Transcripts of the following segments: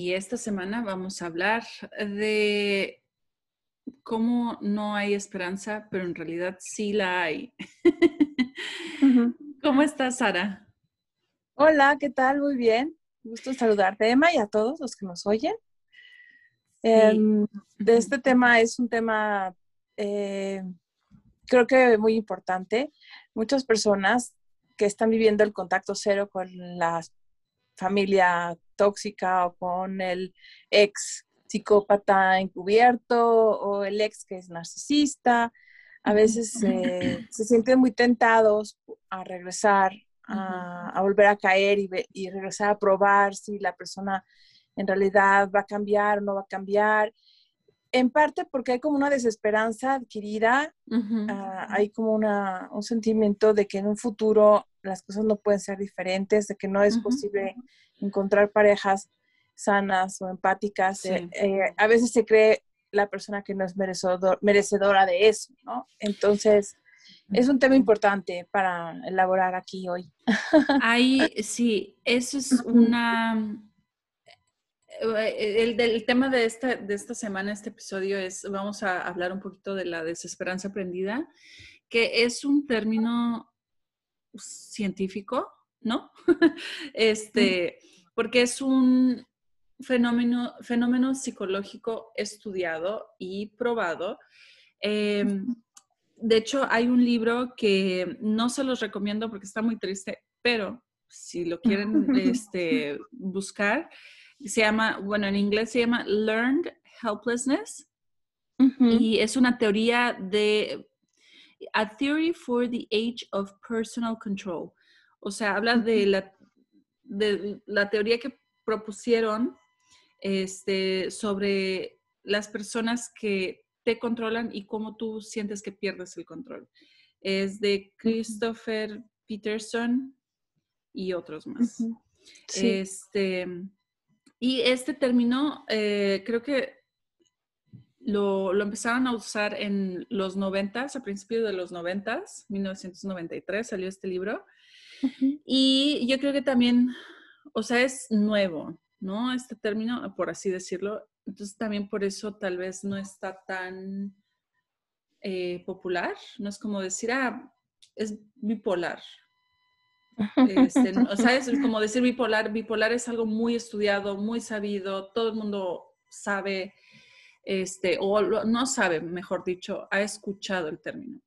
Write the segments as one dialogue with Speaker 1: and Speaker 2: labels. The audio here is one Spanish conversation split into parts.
Speaker 1: Y esta semana vamos a hablar de cómo no hay esperanza, pero en realidad sí la hay. ¿Cómo estás, Sara?
Speaker 2: Hola, ¿qué tal? Muy bien. Gusto saludarte, Emma, y a todos los que nos oyen. Em, de este tema es un tema, eh, creo que muy importante. Muchas personas que están viviendo el contacto cero con la familia tóxica o con el ex psicópata encubierto o el ex que es narcisista. A veces eh, se sienten muy tentados a regresar, a, volver a caer y, y, regresar a probar si la persona en realidad va a cambiar o no va a cambiar. En parte porque hay como una desesperanza adquirida, ah, hay como una, un sentimiento de que en un futuro las cosas no pueden ser diferentes, de que no es posible encontrar parejas sanas o empáticas. Eh, eh, a veces se cree la persona que no es merecedora de eso, ¿no? Entonces, es un tema importante para elaborar aquí hoy.
Speaker 1: Ahí, sí, eso es una... Eh, el, el, tema de esta, de esta semana, este episodio, es, vamos a hablar un poquito de la desesperanza aprendida, que es un término científico, ¿no? este, porque es un fenómeno, fenómeno psicológico estudiado y probado. Em, de hecho, hay un libro que no se los recomiendo porque está muy triste, pero si lo quieren este, buscar, se llama, bueno, en inglés se llama Learned Helplessness. Y es una teoría de A Theory for the Age of Personal Control. O sea, habla de la, de la teoría que propusieron este, sobre las personas que te controlan y cómo tú sientes que pierdes el control. Es de Christopher Peterson y otros más. Este, y este término, eh, creo que lo, lo, empezaron a usar en los noventas, a principios de los noventas, 1993 salió este libro. Y yo creo que también, o sea, es nuevo, ¿no? Este término, por así decirlo. Entonces también por eso tal vez no está tan eh, popular. No es como decir, ah, es bipolar. Este, o sea, es como decir bipolar. Bipolar es algo muy estudiado, muy sabido, todo el mundo sabe, este, o no sabe, mejor dicho, ha escuchado el término.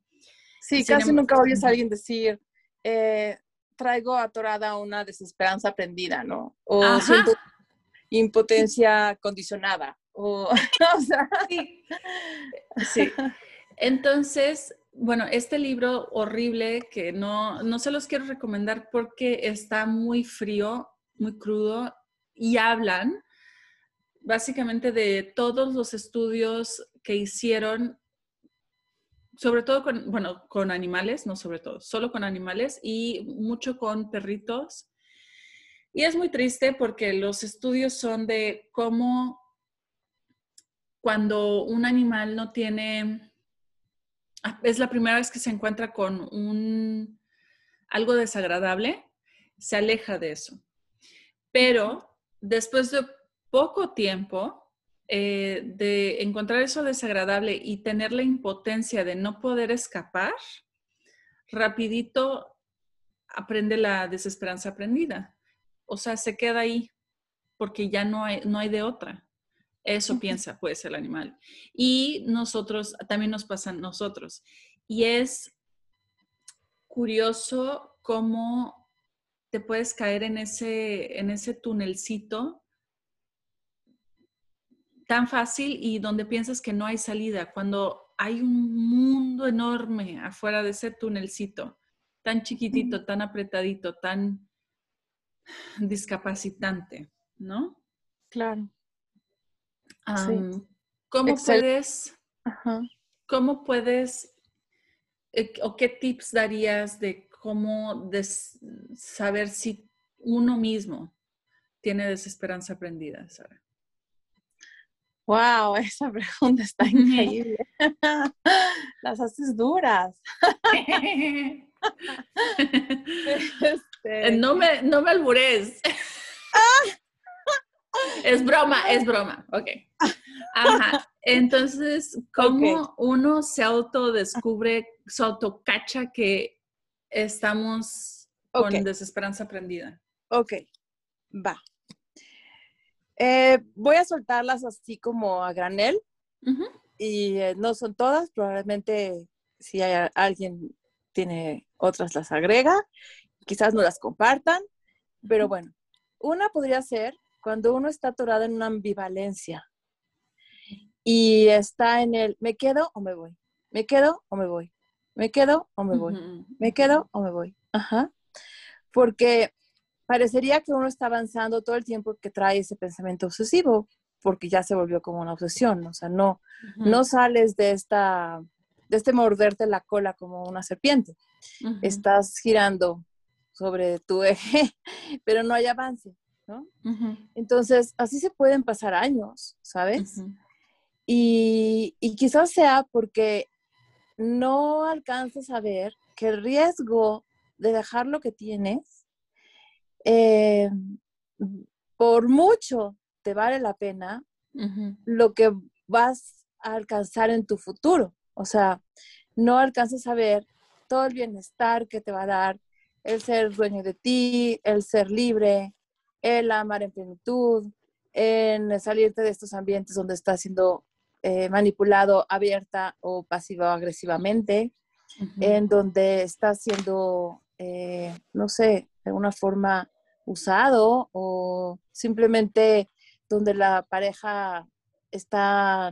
Speaker 2: Sí, casi nunca oyes a alguien decir, eh, traigo atorada una desesperanza aprendida, ¿no? O siento impotencia condicionada. O,
Speaker 1: sí. sí. Entonces, bueno, este libro horrible que no, no se los quiero recomendar porque está muy frío, muy crudo y hablan básicamente de todos los estudios que hicieron, sobre todo con, bueno, con animales, no sobre todo, solo con animales y mucho con perritos. Y es muy triste porque los estudios son de cómo cuando un animal no tiene, es la primera vez que se encuentra con un, algo desagradable, se aleja de eso. Pero después de poco tiempo eh, de encontrar eso desagradable y tener la impotencia de no poder escapar, rapidito aprende la desesperanza aprendida o sea, se queda ahí porque ya no hay, no hay de otra. Eso piensa, puede ser el animal. Y nosotros, también nos pasa a nosotros. Y es curioso cómo te puedes caer en ese, en ese tunelcito tan fácil y donde piensas que no hay salida, cuando hay un mundo enorme afuera de ese tunelcito, tan chiquitito, tan apretadito, tan discapacitante, ¿no?
Speaker 2: Claro.
Speaker 1: ¿Cómo puedes, cómo puedes, eh, o qué tips darías de cómo saber si uno mismo tiene desesperanza aprendida, Sara?
Speaker 2: Wow, esa pregunta está increíble. Las haces duras.
Speaker 1: Este, no me, no me albures. Es broma, es broma. Ok. Ajá. Entonces, ¿cómo uno se autodescubre, se autocacha que estamos con desesperanza aprendida?
Speaker 2: Ok, va. Eh, voy a soltarlas así como a granel. Y eh, no son todas, probablemente si hay alguien tiene otras las agrega, quizás no las compartan, pero bueno, una podría ser cuando uno está atorado en una ambivalencia y está en el me quedo o me voy, me quedo o me voy, me quedo o me voy, me quedo o me voy. Ajá. Porque parecería que uno está avanzando todo el tiempo que trae ese pensamiento obsesivo, porque ya se volvió como una obsesión, o sea, no, no sales de esta, de este morderte la cola como una serpiente. Estás girando sobre tu eje, pero no hay avance, ¿no? Entonces, así se pueden pasar años, ¿sabes? y, y, quizás sea porque no alcanzas a ver que el riesgo de dejar lo que tienes, eh, por mucho te vale la pena lo que vas a alcanzar en tu futuro. O sea, no alcanzas a ver todo el bienestar que te va a dar el ser dueño de ti, el ser libre, el amar en plenitud, en salirte de estos ambientes donde estás siendo eh, manipulado abierta o pasivo-agresivamente, en donde estás siendo, eh, no sé, de alguna forma usado o simplemente donde la pareja está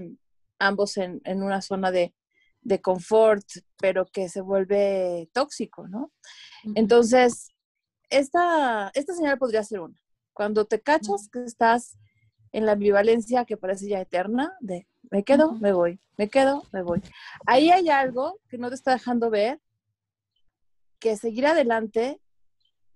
Speaker 2: ambos en, una zona de, de confort, pero que se vuelve tóxico, ¿no? Entonces, esta, esta señal podría ser una. Cuando te cachas que estás en la ambivalencia que parece ya eterna, de me quedo, me voy, me quedo, me voy. Ahí hay algo que no te está dejando ver, que seguir adelante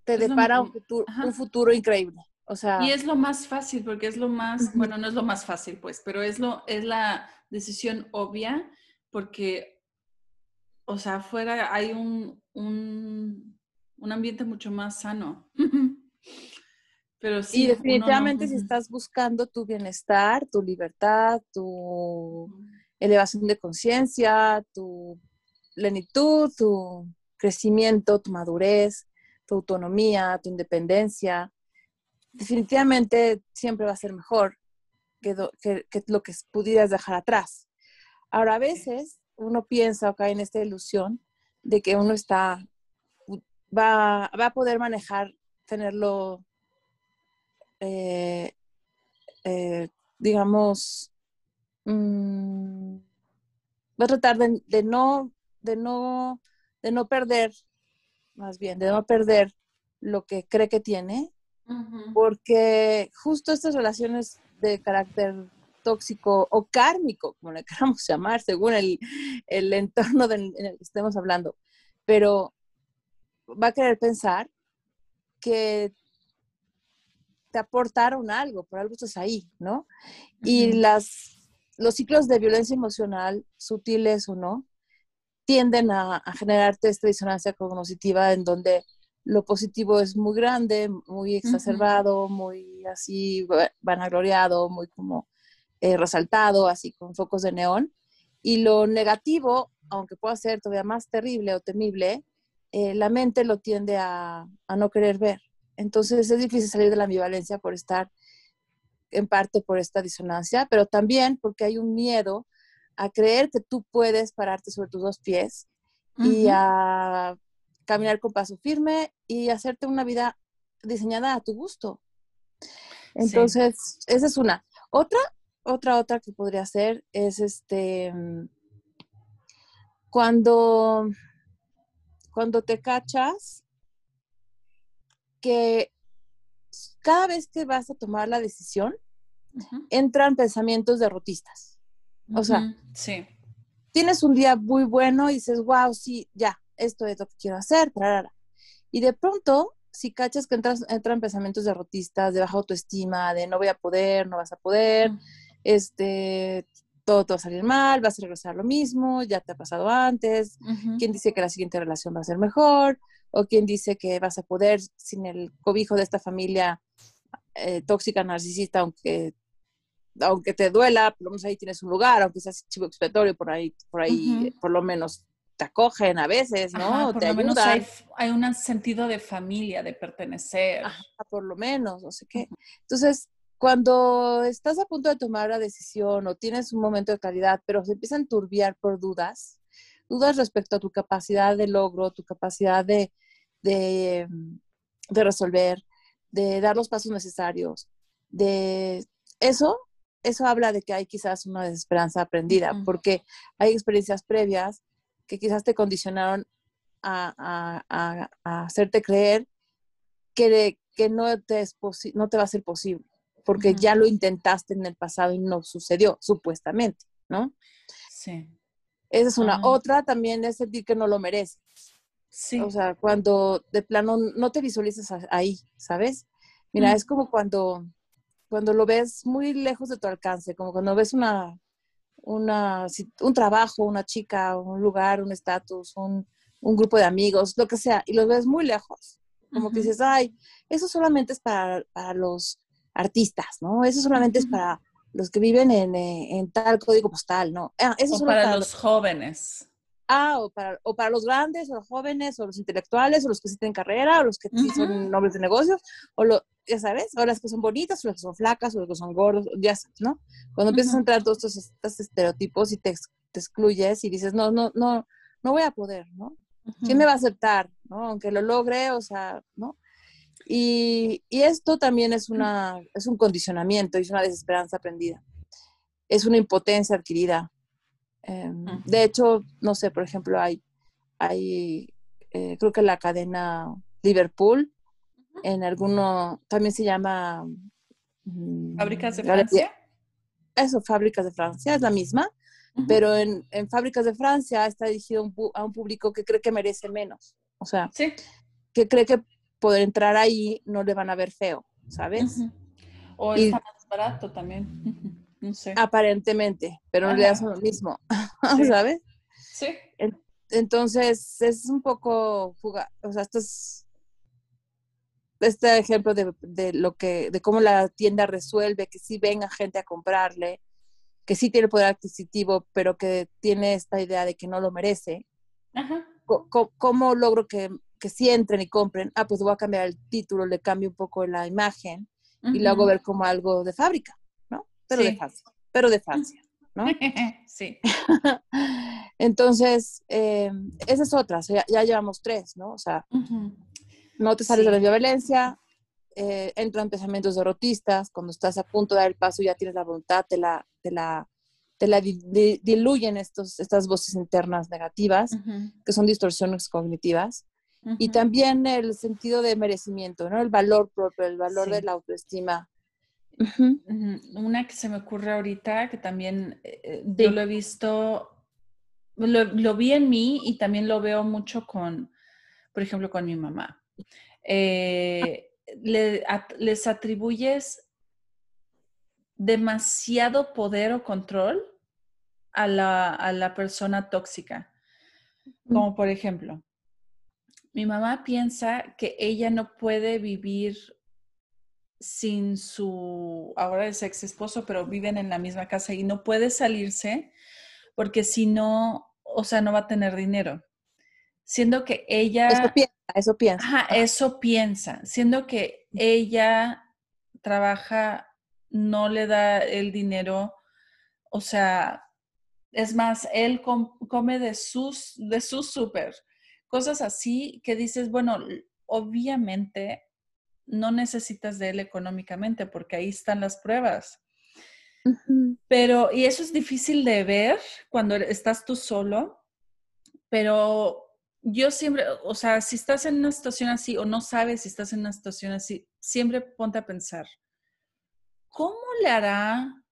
Speaker 2: te depara un, futuro, un futuro, increíble. O sea,
Speaker 1: y es lo más fácil, porque es lo más, bueno, no es lo más fácil, pues, pero es, lo, es la decisión obvia, porque, o sea, afuera hay un, un, un ambiente mucho más sano.
Speaker 2: Pero sí, y definitivamente si estás buscando tu bienestar, tu libertad, tu elevación de conciencia, tu plenitud, tu crecimiento, tu madurez, tu autonomía, tu independencia, definitivamente siempre va a ser mejor que, que, lo que pudieras dejar atrás. Ahora, a veces uno piensa o cae en esta ilusión de que uno está, va, va a poder manejar, tenerlo eh, eh, digamos, mm, va a tratar de, no, de, no, de no perder, más bien, de no perder lo que cree que tiene, porque justo estas relaciones de carácter tóxico o kármico, como le queramos llamar, según el, el entorno en el que estemos hablando, pero va a querer pensar que te aportaron algo, por algo estás ahí, ¿no? Y las, los ciclos de violencia emocional, sutiles o no, tienden a, generarte esta disonancia cognitiva en donde lo positivo es muy grande, muy exacerbado, muy así vanagloriado, muy como eh, resaltado, así con focos de neón. Y lo negativo, aunque pueda ser todavía más terrible o temible, eh, la mente lo tiende a, a no querer ver. Entonces es difícil salir de la ambivalencia por estar en parte por esta disonancia, pero también porque hay un miedo a creer que tú puedes pararte sobre tus dos pies y a caminar con paso firme y hacerte una vida diseñada a tu gusto. Entonces, esa es una. Otra, otra, otra que podría ser es este cuando cuando te cachas que cada vez que vas a tomar la decisión, entran pensamientos derrotistas. O sea,
Speaker 1: sí.
Speaker 2: tienes un día muy bueno y dices, wow, sí, ya, esto es lo que quiero hacer, y de pronto, si cachas que entras, entran pensamientos derrotistas, de baja autoestima, de no voy a poder, no vas a poder, este, todo te va a salir mal, vas a regresar a lo mismo, ya te ha pasado antes, quién dice que la siguiente relación va a ser mejor, o quién dice que vas a poder sin el cobijo de esta familia eh, tóxica, narcisista, aunque aunque te duela, por lo menos ahí tienes un lugar, aunque seas chivo expiatorio, por ahí, por ahí, por lo menos te acogen a veces, ¿no?
Speaker 1: por lo menos hay, hay, un sentido de familia, de pertenecer.
Speaker 2: por lo menos, no sé qué. Entonces, cuando estás a punto de tomar la decisión o tienes un momento de claridad, pero se empiezan a turbiar por dudas, dudas respecto a tu capacidad de logro, tu capacidad de, de, de resolver, de dar los pasos necesarios, de eso, eso habla de que hay quizás una desesperanza aprendida, porque hay experiencias previas que quizás te condicionaron a, hacerte creer que, que no, te es no te va a ser posible, porque ya lo intentaste en el pasado y no sucedió, supuestamente, ¿no?
Speaker 1: Sí.
Speaker 2: Esa es una. Otra también es sentir que no lo mereces.
Speaker 1: Sí.
Speaker 2: O sea, cuando de plano no te visualizas ahí, ¿sabes? Mira, es como cuando, cuando lo ves muy lejos de tu alcance, como cuando ves una, una, un trabajo, una chica, un lugar, un estatus, un, un, grupo de amigos, lo que sea, y lo ves muy lejos. Como que dices, ay, eso solamente es para, para, los artistas, ¿no? Eso solamente es para los que viven en, eh, en tal código postal, ¿no?
Speaker 1: Ah, eso o para, los jóvenes.
Speaker 2: Ah, o para, o para los grandes, o los jóvenes, o los intelectuales, o los que sí tienen carrera, o los que sí son nombres de negocios, o lo, ya sabes, o las que son bonitas, o las que son flacas, o las que son gordos, ya sabes, ¿no? Cuando empiezas a entrar todos estos, estereotipos y te, te, excluyes y dices, no, no, no, no voy a poder, ¿no? ¿Quién me va a aceptar, ¿no? Aunque lo logre, o sea, ¿no? Y, y esto también es, una, es un condicionamiento, es una desesperanza aprendida. Es una impotencia adquirida Em, de hecho, no sé, por ejemplo, hay, hay eh, creo que la cadena Liverpool, en alguno, también se llama...
Speaker 1: Mm, ¿Fábricas de Francia?
Speaker 2: Eso, Fábricas de Francia, es la misma, pero en, en, Fábricas de Francia está dirigido a un público que cree que merece menos. O sea, que cree que poder entrar ahí no le van a ver feo, ¿sabes?
Speaker 1: O está más barato también.
Speaker 2: Aparentemente, pero en realidad son lo mismo, ¿sabes?
Speaker 1: Sí.
Speaker 2: Entonces, es un poco fuga, o sea, esto es este ejemplo de, lo que, de cómo la tienda resuelve, que sí venga gente a comprarle, que sí tiene poder adquisitivo, pero que tiene esta idea de que no lo merece.
Speaker 1: Ajá.
Speaker 2: ¿Cómo, logro que, que sí entren y compren? Ah, pues voy a cambiar el título, le cambio un poco la imagen y lo hago ver como algo de fábrica pero de Francia, pero de Francia, ¿no?
Speaker 1: sí.
Speaker 2: Entonces, eh, esa es otra, ya, llevamos tres, ¿no? O sea, no te sales de la violencia, eh, entran pensamientos derrotistas, cuando estás a punto de dar el paso ya tienes la voluntad, te la, te la, te la diluyen estos, estas voces internas negativas, que son distorsiones cognitivas. Y también el sentido de merecimiento, ¿no? El valor propio, el valor de la autoestima,
Speaker 1: una que se me ocurre ahorita, que también eh, eh, yo lo he visto, lo, vi en mí y también lo veo mucho con, por ejemplo, con mi mamá. Eh, les atribuyes demasiado poder o control a la, a la persona tóxica. Como por ejemplo, mi mamá piensa que ella no puede vivir sin su, ahora es ex esposo, pero viven en la misma casa y no puede salirse porque si no, o sea, no va a tener dinero. Siendo que ella...
Speaker 2: Eso piensa, eso piensa.
Speaker 1: Ajá, eso piensa. Siendo que ella trabaja, no le da el dinero, o sea, es más, él come de sus, de su súper. Cosas así que dices, bueno, obviamente no necesitas de él económicamente porque ahí están las pruebas. Pero, y eso es difícil de ver cuando estás tú solo, pero yo siempre, o sea, si estás en una situación así o no sabes si estás en una situación así, siempre ponte a pensar, ¿cómo le hará,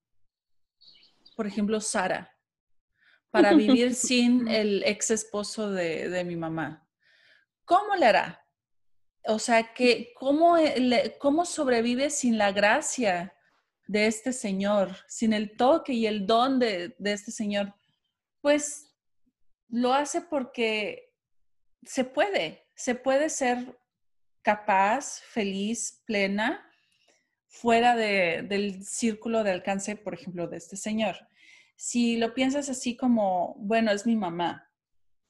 Speaker 1: por ejemplo, Sara, para vivir sin el ex esposo de, mi mamá? ¿Cómo le hará? O sea, que ¿cómo, ¿cómo sobrevive sin la gracia de este Señor, sin el toque y el don de, de este Señor? Pues lo hace porque se puede, se puede ser capaz, feliz, plena, fuera del círculo de alcance, por ejemplo, de este señor. Si lo piensas así como, bueno, es mi mamá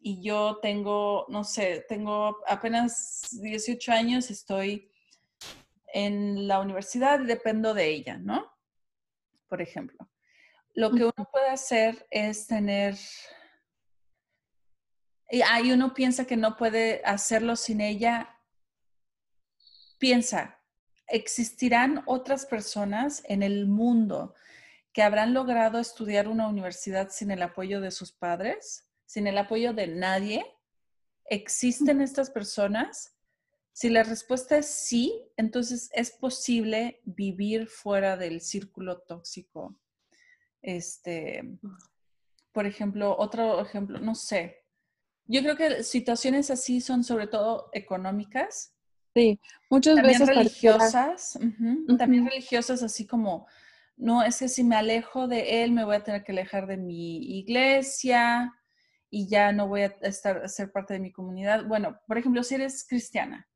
Speaker 1: y yo tengo, no sé, tengo apenas 18 años, estoy en la universidad y dependo de ella, ¿no? Por ejemplo. Lo que uno puede hacer es tener y ahí uno piensa que no puede hacerlo sin ella, piensa, ¿existirán otras personas en el mundo que habrán logrado estudiar una universidad sin el apoyo de sus padres, sin el apoyo de nadie? ¿Existen estas personas? Si la respuesta es sí, entonces es posible vivir fuera del círculo tóxico. Este, por ejemplo, otro ejemplo, no sé, yo creo que situaciones así son sobre todo económicas.
Speaker 2: Sí, muchas
Speaker 1: también
Speaker 2: veces
Speaker 1: religiosas, también religiosas así como, no, es que si me alejo de él me voy a tener que alejar de mi iglesia y ya no voy a estar a ser parte de mi comunidad. Bueno, por ejemplo, si eres cristiana,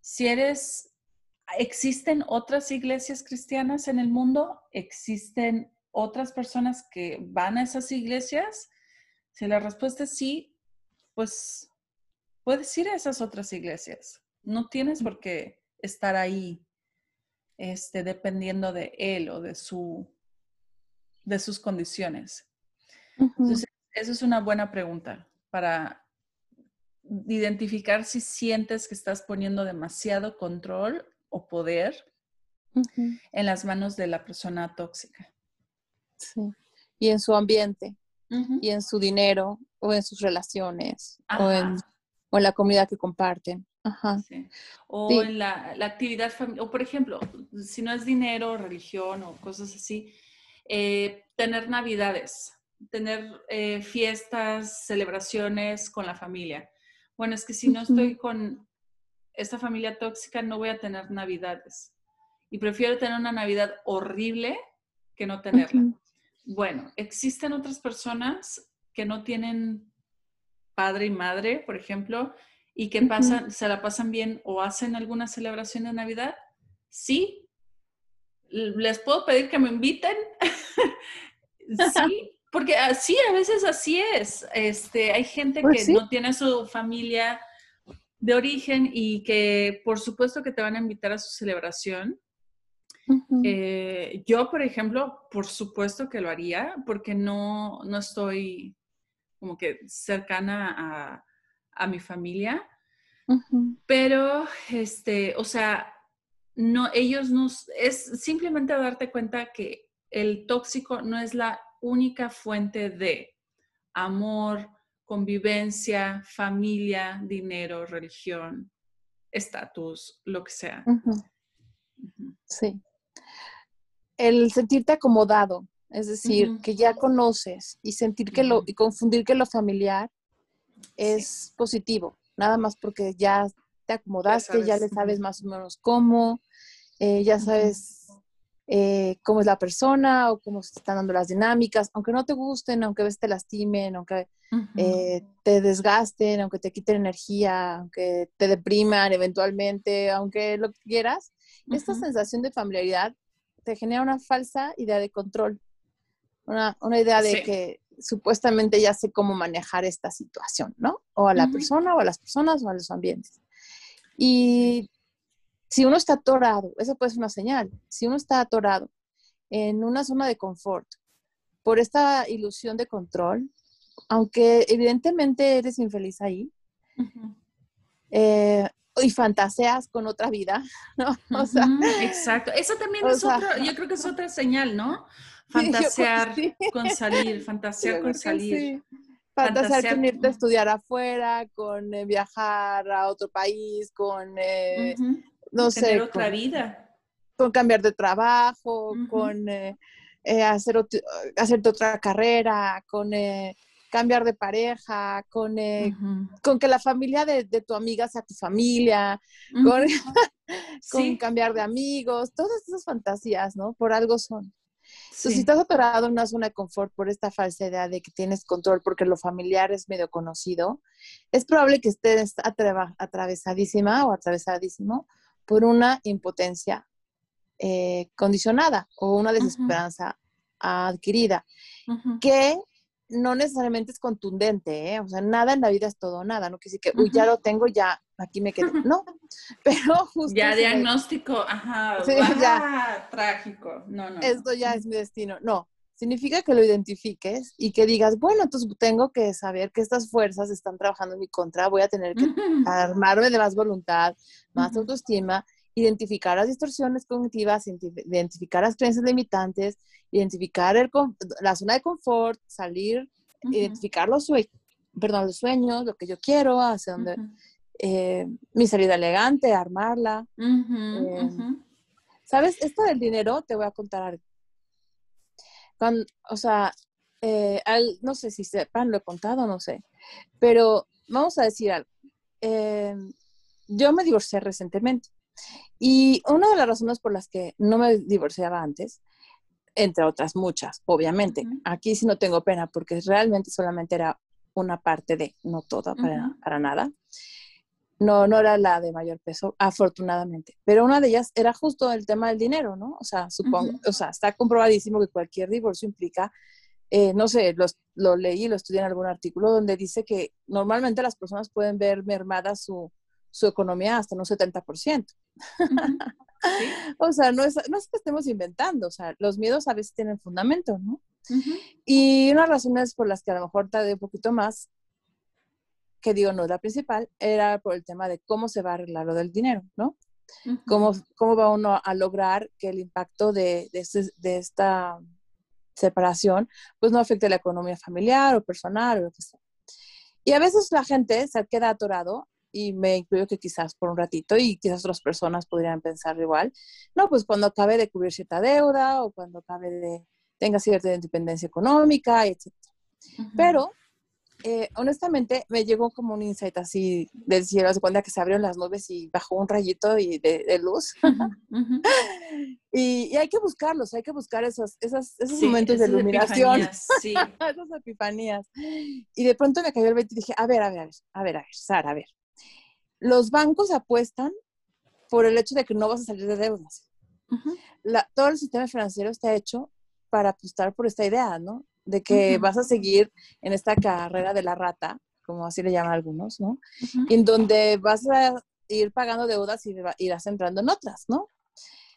Speaker 1: si eres, ¿existen otras iglesias cristianas en el mundo? ¿Existen otras personas que van a esas iglesias? Si la respuesta es sí, pues puedes ir a esas otras iglesias. No tienes por qué estar ahí este, dependiendo de él o de, su, de sus condiciones. Entonces, eso es una buena pregunta para identificar si sientes que estás poniendo demasiado control o poder en las manos de la persona tóxica.
Speaker 2: Sí. Y en su ambiente, y en su dinero, o en sus relaciones o en, o en, la comida que comparten. Ajá.
Speaker 1: O en la, la actividad familiar, o por ejemplo, si no es dinero, religión o cosas así, eh, tener navidades, tener eh, fiestas, celebraciones con la familia. Bueno, es que si no estoy con esta familia tóxica, no voy a tener navidades. Y prefiero tener una Navidad horrible que no tenerla. Bueno, existen otras personas que no tienen padre y madre, por ejemplo, y que pasan, se la pasan bien o hacen alguna celebración de Navidad, sí. ¿Les puedo pedir que me inviten? sí, porque así, a veces así es. Este, hay gente pues que no tiene su familia de origen y que por supuesto que te van a invitar a su celebración. Eh, yo, por ejemplo, por supuesto que lo haría porque no, no estoy como que cercana a, mi familia. Pero, este, o sea, no, ellos nos, es simplemente darte cuenta que el tóxico no es la única fuente de amor, convivencia, familia, dinero, religión, estatus, lo que sea.
Speaker 2: Sí. El sentirte acomodado, es decir, que ya conoces y sentir que lo, y confundir que lo familiar es positivo, nada más porque ya te acomodaste, ya, le sabes más o menos cómo, eh, ya sabes eh, cómo es la persona o cómo se están dando las dinámicas, aunque no te gusten, aunque a veces te lastimen, aunque eh, te desgasten, aunque te quiten energía, aunque te depriman eventualmente, aunque lo quieras, esta sensación de familiaridad te genera una falsa idea de control una, una idea de que supuestamente ya sé cómo manejar esta situación, ¿no? O a la persona, o a las personas, o a los ambientes. Y si uno está atorado, esa puede ser una señal, si uno está atorado en una zona de confort por esta ilusión de control, aunque evidentemente eres infeliz ahí, eh, y fantaseas con otra vida, ¿no?
Speaker 1: O sea, exacto. Eso también es otra, yo creo que es otra señal, ¿no? Fantasear con salir, fantasear con salir.
Speaker 2: Fantasear, con irte a estudiar afuera, con eh, viajar a otro país, con eh, no sé.
Speaker 1: otra vida.
Speaker 2: Con cambiar de trabajo, con eh, eh, hacer hacerte otra carrera, con cambiar de pareja, con, con que la familia de, tu amiga sea tu familia, con, cambiar de amigos, todas esas fantasías, ¿no? Por algo son. si estás atorado en una zona de confort por esta falsa idea de que tienes control porque lo familiar es medio conocido, es probable que estés atravesadísima o atravesadísimo por una impotencia eh, condicionada o una desesperanza adquirida, que no necesariamente es contundente, ¿eh? o sea, nada en la vida es todo nada, no quiere decir que, uy, ya lo tengo, ya, aquí me quedo, no, pero justo...
Speaker 1: Ya diagnóstico, ajá, sí, ya, trágico, no, no.
Speaker 2: Esto ya es mi destino, no, significa que lo identifiques y que digas, bueno, entonces tengo que saber que estas fuerzas están trabajando en mi contra, voy a tener que armarme de más voluntad, más autoestima, identificar las distorsiones cognitivas, identificar las creencias limitantes, identificar el, la zona de confort, salir, identificar los sueños, perdón, los sueños, lo que yo quiero, hacia donde eh, mi salida elegante, armarla. Em, ¿Sabes? Esto del dinero, te voy a contar algo. O sea, eh, no sé si sepan, lo he contado, no sé, pero vamos a decir algo. Em, yo me divorcié recientemente y una de las razones por las que no me divorciaba antes, entre otras muchas, obviamente, aquí sí no tengo pena porque realmente solamente era una parte de, no toda, para, para nada. No, no era la de mayor peso, afortunadamente. Pero una de ellas era justo el tema del dinero, ¿no? O sea, supongo, o sea, está comprobadísimo que cualquier divorcio implica, eh, no sé, lo leí, lo estudié en algún artículo donde dice que normalmente las personas pueden ver mermada su, su economía hasta un 70%. o sea, no es, no es que estemos inventando, o sea, los miedos a veces tienen fundamento, ¿no? Y una razones por las que a lo mejor tardé un poquito más, que digo no es la principal, era por el tema de cómo se va a arreglar lo del dinero, ¿no? cómo, cómo, va uno a lograr que el impacto de, de, este, de, esta separación pues no afecte la economía familiar o personal o lo que sea. Y a veces la gente se queda atorado y me incluyo que quizás por un ratito y quizás otras personas podrían pensar igual, no, pues cuando acabe de cubrir cierta deuda o cuando acabe de, tenga cierta independencia económica, etc. Pero, eh, honestamente, me llegó como un insight así del cielo, de cuando que se abrieron las nubes y bajó un rayito y de, luz. y, hay que buscarlos, hay que buscar esos, esos, esos momentos de iluminación, sí. esas epifanías. Y de pronto me cayó el 20 y dije, a ver, a ver, a ver, a ver, a ver, Sara, a ver los bancos apuestan por el hecho de que no vas a salir de deudas. todo el sistema financiero está hecho para apostar por esta idea, ¿no? De que vas a seguir en esta carrera de la rata, como así le llaman algunos, ¿no? En donde vas a ir pagando deudas y irás entrando en otras, ¿no?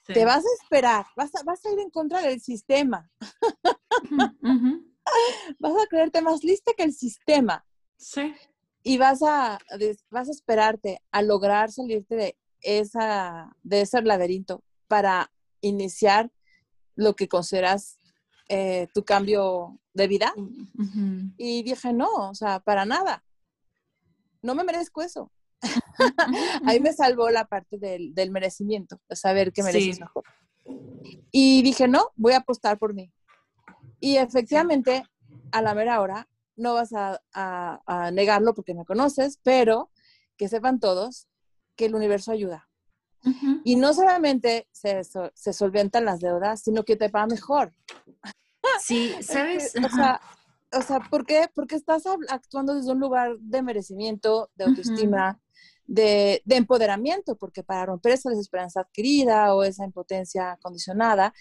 Speaker 2: Te vas a esperar, vas a, vas a ir en contra del sistema. vas a creerte más lista que el sistema.
Speaker 1: Sí
Speaker 2: y vas a, vas a esperarte a lograr salirte de, esa, de ese laberinto para iniciar lo que consideras eh, tu cambio de vida. Y dije, no, o sea, para nada. No me merezco eso. Ahí me salvó la parte del, merecimiento, de saber que mereces mejor. Y dije, no, voy a apostar por mí. Y efectivamente, a la mera hora, no vas a, negarlo porque me conoces, pero que sepan todos que el universo ayuda. Y no solamente se, se, solventan las deudas, sino que te paga mejor.
Speaker 1: Sí, ¿sabes?
Speaker 2: o, sea, o sea, ¿por qué? Porque estás actuando desde un lugar de merecimiento, de autoestima, de, empoderamiento, porque para romper esa desesperanza adquirida o esa impotencia condicionada,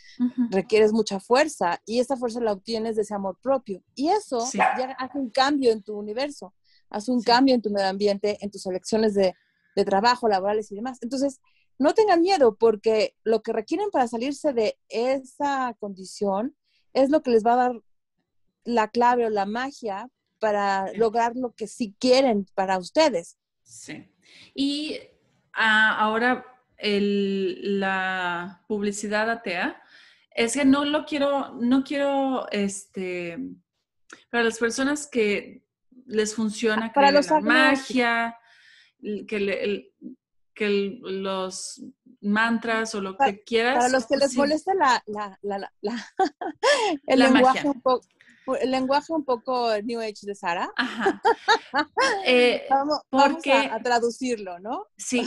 Speaker 2: requieres mucha fuerza y esa fuerza la obtienes de ese amor propio. Y eso ya hace un cambio en tu universo, hace un cambio en tu medio ambiente, en tus elecciones de, de trabajo, laborales y demás. Entonces, no tengan miedo porque lo que requieren para salirse de esa condición es lo que les va a dar la clave o la magia para lograr lo que sí quieren para ustedes.
Speaker 1: Sí. Y ah, ahora la publicidad atea es que no lo quiero, no quiero, este, para las personas que les funciona
Speaker 2: para los
Speaker 1: la magia, que, que los mantras o lo que quieras.
Speaker 2: Para los que les molesta la, el lenguaje un poco el lenguaje un poco New Age de Sara. Ajá. Eh, vamos, porque, a, traducirlo, ¿no?
Speaker 1: Sí,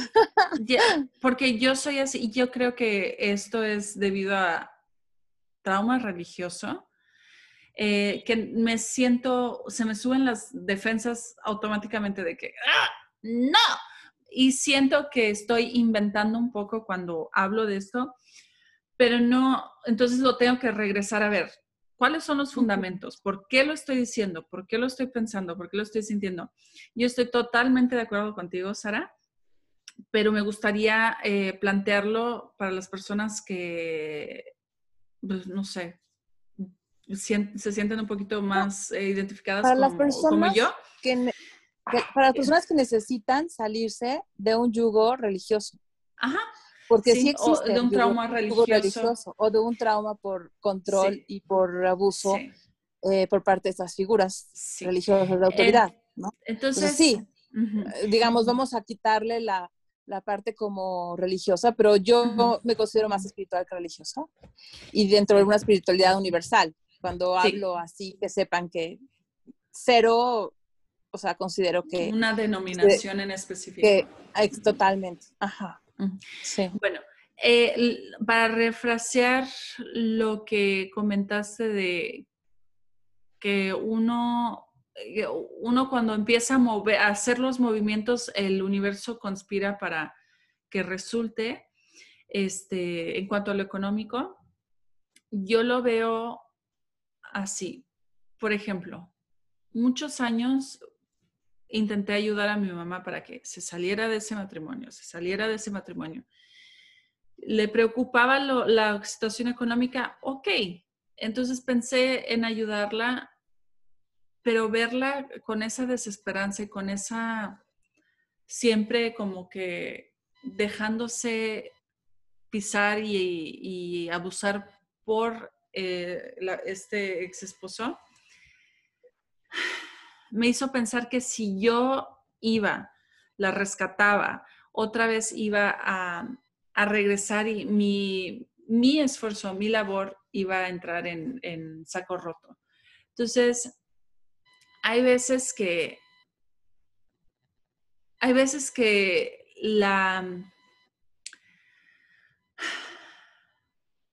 Speaker 1: porque yo soy así y yo creo que esto es debido a trauma religioso, eh, que me siento, se me suben las defensas automáticamente de que, ¡ah! ¡No! Y siento que estoy inventando un poco cuando hablo de esto, pero no, entonces lo tengo que regresar a ver. ¿Cuáles son los fundamentos? ¿Por qué lo estoy diciendo? ¿Por qué lo estoy pensando? ¿Por qué lo estoy sintiendo? Yo estoy totalmente de acuerdo contigo, Sara, pero me gustaría eh, plantearlo para las personas que, pues, no sé, se sienten un poquito más eh, identificadas
Speaker 2: para las personas yo. Que, para las personas que necesitan salirse de un yugo religioso.
Speaker 1: Aja.
Speaker 2: Porque sí, existe.
Speaker 1: de un trauma religioso.
Speaker 2: O de un trauma por control y por abuso eh, por parte de estas figuras religiosas de autoridad. ¿no?
Speaker 1: Entonces,
Speaker 2: sí, digamos, vamos a quitarle la, la, parte como religiosa, pero yo me considero más espiritual que religiosa. Y dentro de una espiritualidad universal. Cuando hablo así, que sepan que cero o sea, considero que...
Speaker 1: Una denominación en específico.
Speaker 2: Que, totalmente, ajá.
Speaker 1: Bueno, eh, para refrasear lo que comentaste de que uno, eh, uno cuando empieza a, mover, a hacer los movimientos, el universo conspira para que resulte, este, en cuanto a lo económico, yo lo veo así. Por ejemplo, muchos años intenté ayudar a mi mamá para que se saliera de ese matrimonio, se saliera de ese matrimonio. Le preocupaba la situación económica, ok. Entonces pensé en ayudarla, pero verla con esa desesperanza y con esa siempre como que dejándose pisar y, abusar por eh, este ex esposo me hizo pensar que si yo iba, la rescataba, otra vez iba a, regresar y mi, esfuerzo, mi labor iba a entrar en, en saco roto. Entonces, hay veces que, hay veces que la,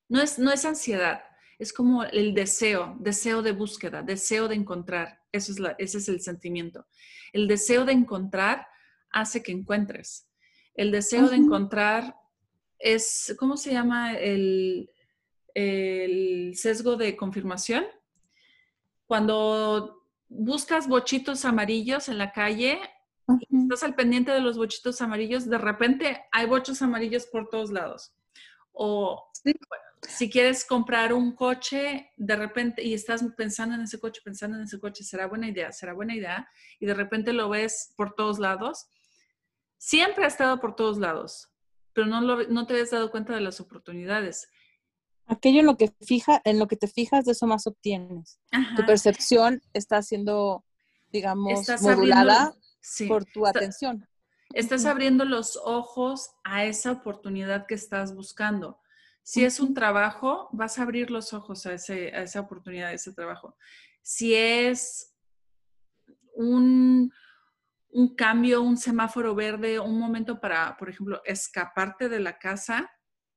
Speaker 1: no es, no es ansiedad, es como el deseo, deseo de búsqueda, deseo de encontrar. Eso es ese es el sentimiento. El deseo de encontrar hace que encuentres. El deseo de encontrar es, ¿cómo se llama el, sesgo de confirmación? Cuando buscas bochitos amarillos en la calle, estás al pendiente de los bochitos amarillos, de repente hay bochos amarillos por todos lados. O si quieres comprar un coche de repente y estás pensando en ese coche, pensando en ese coche, será buena idea, será buena idea, y de repente lo ves por todos lados, siempre ha estado por todos lados, pero no, no te habías dado cuenta de las oportunidades.
Speaker 2: Aquello en lo que fija, en lo que te fijas, de eso más obtienes. Tu percepción está siendo, digamos, modulada por tu atención.
Speaker 1: Estás abriendo los ojos a esa oportunidad que estás buscando. Si es un trabajo, vas a abrir los ojos a, esa oportunidad, a ese trabajo. Si es un, cambio, un semáforo verde, un momento para, por ejemplo, escaparte de la casa,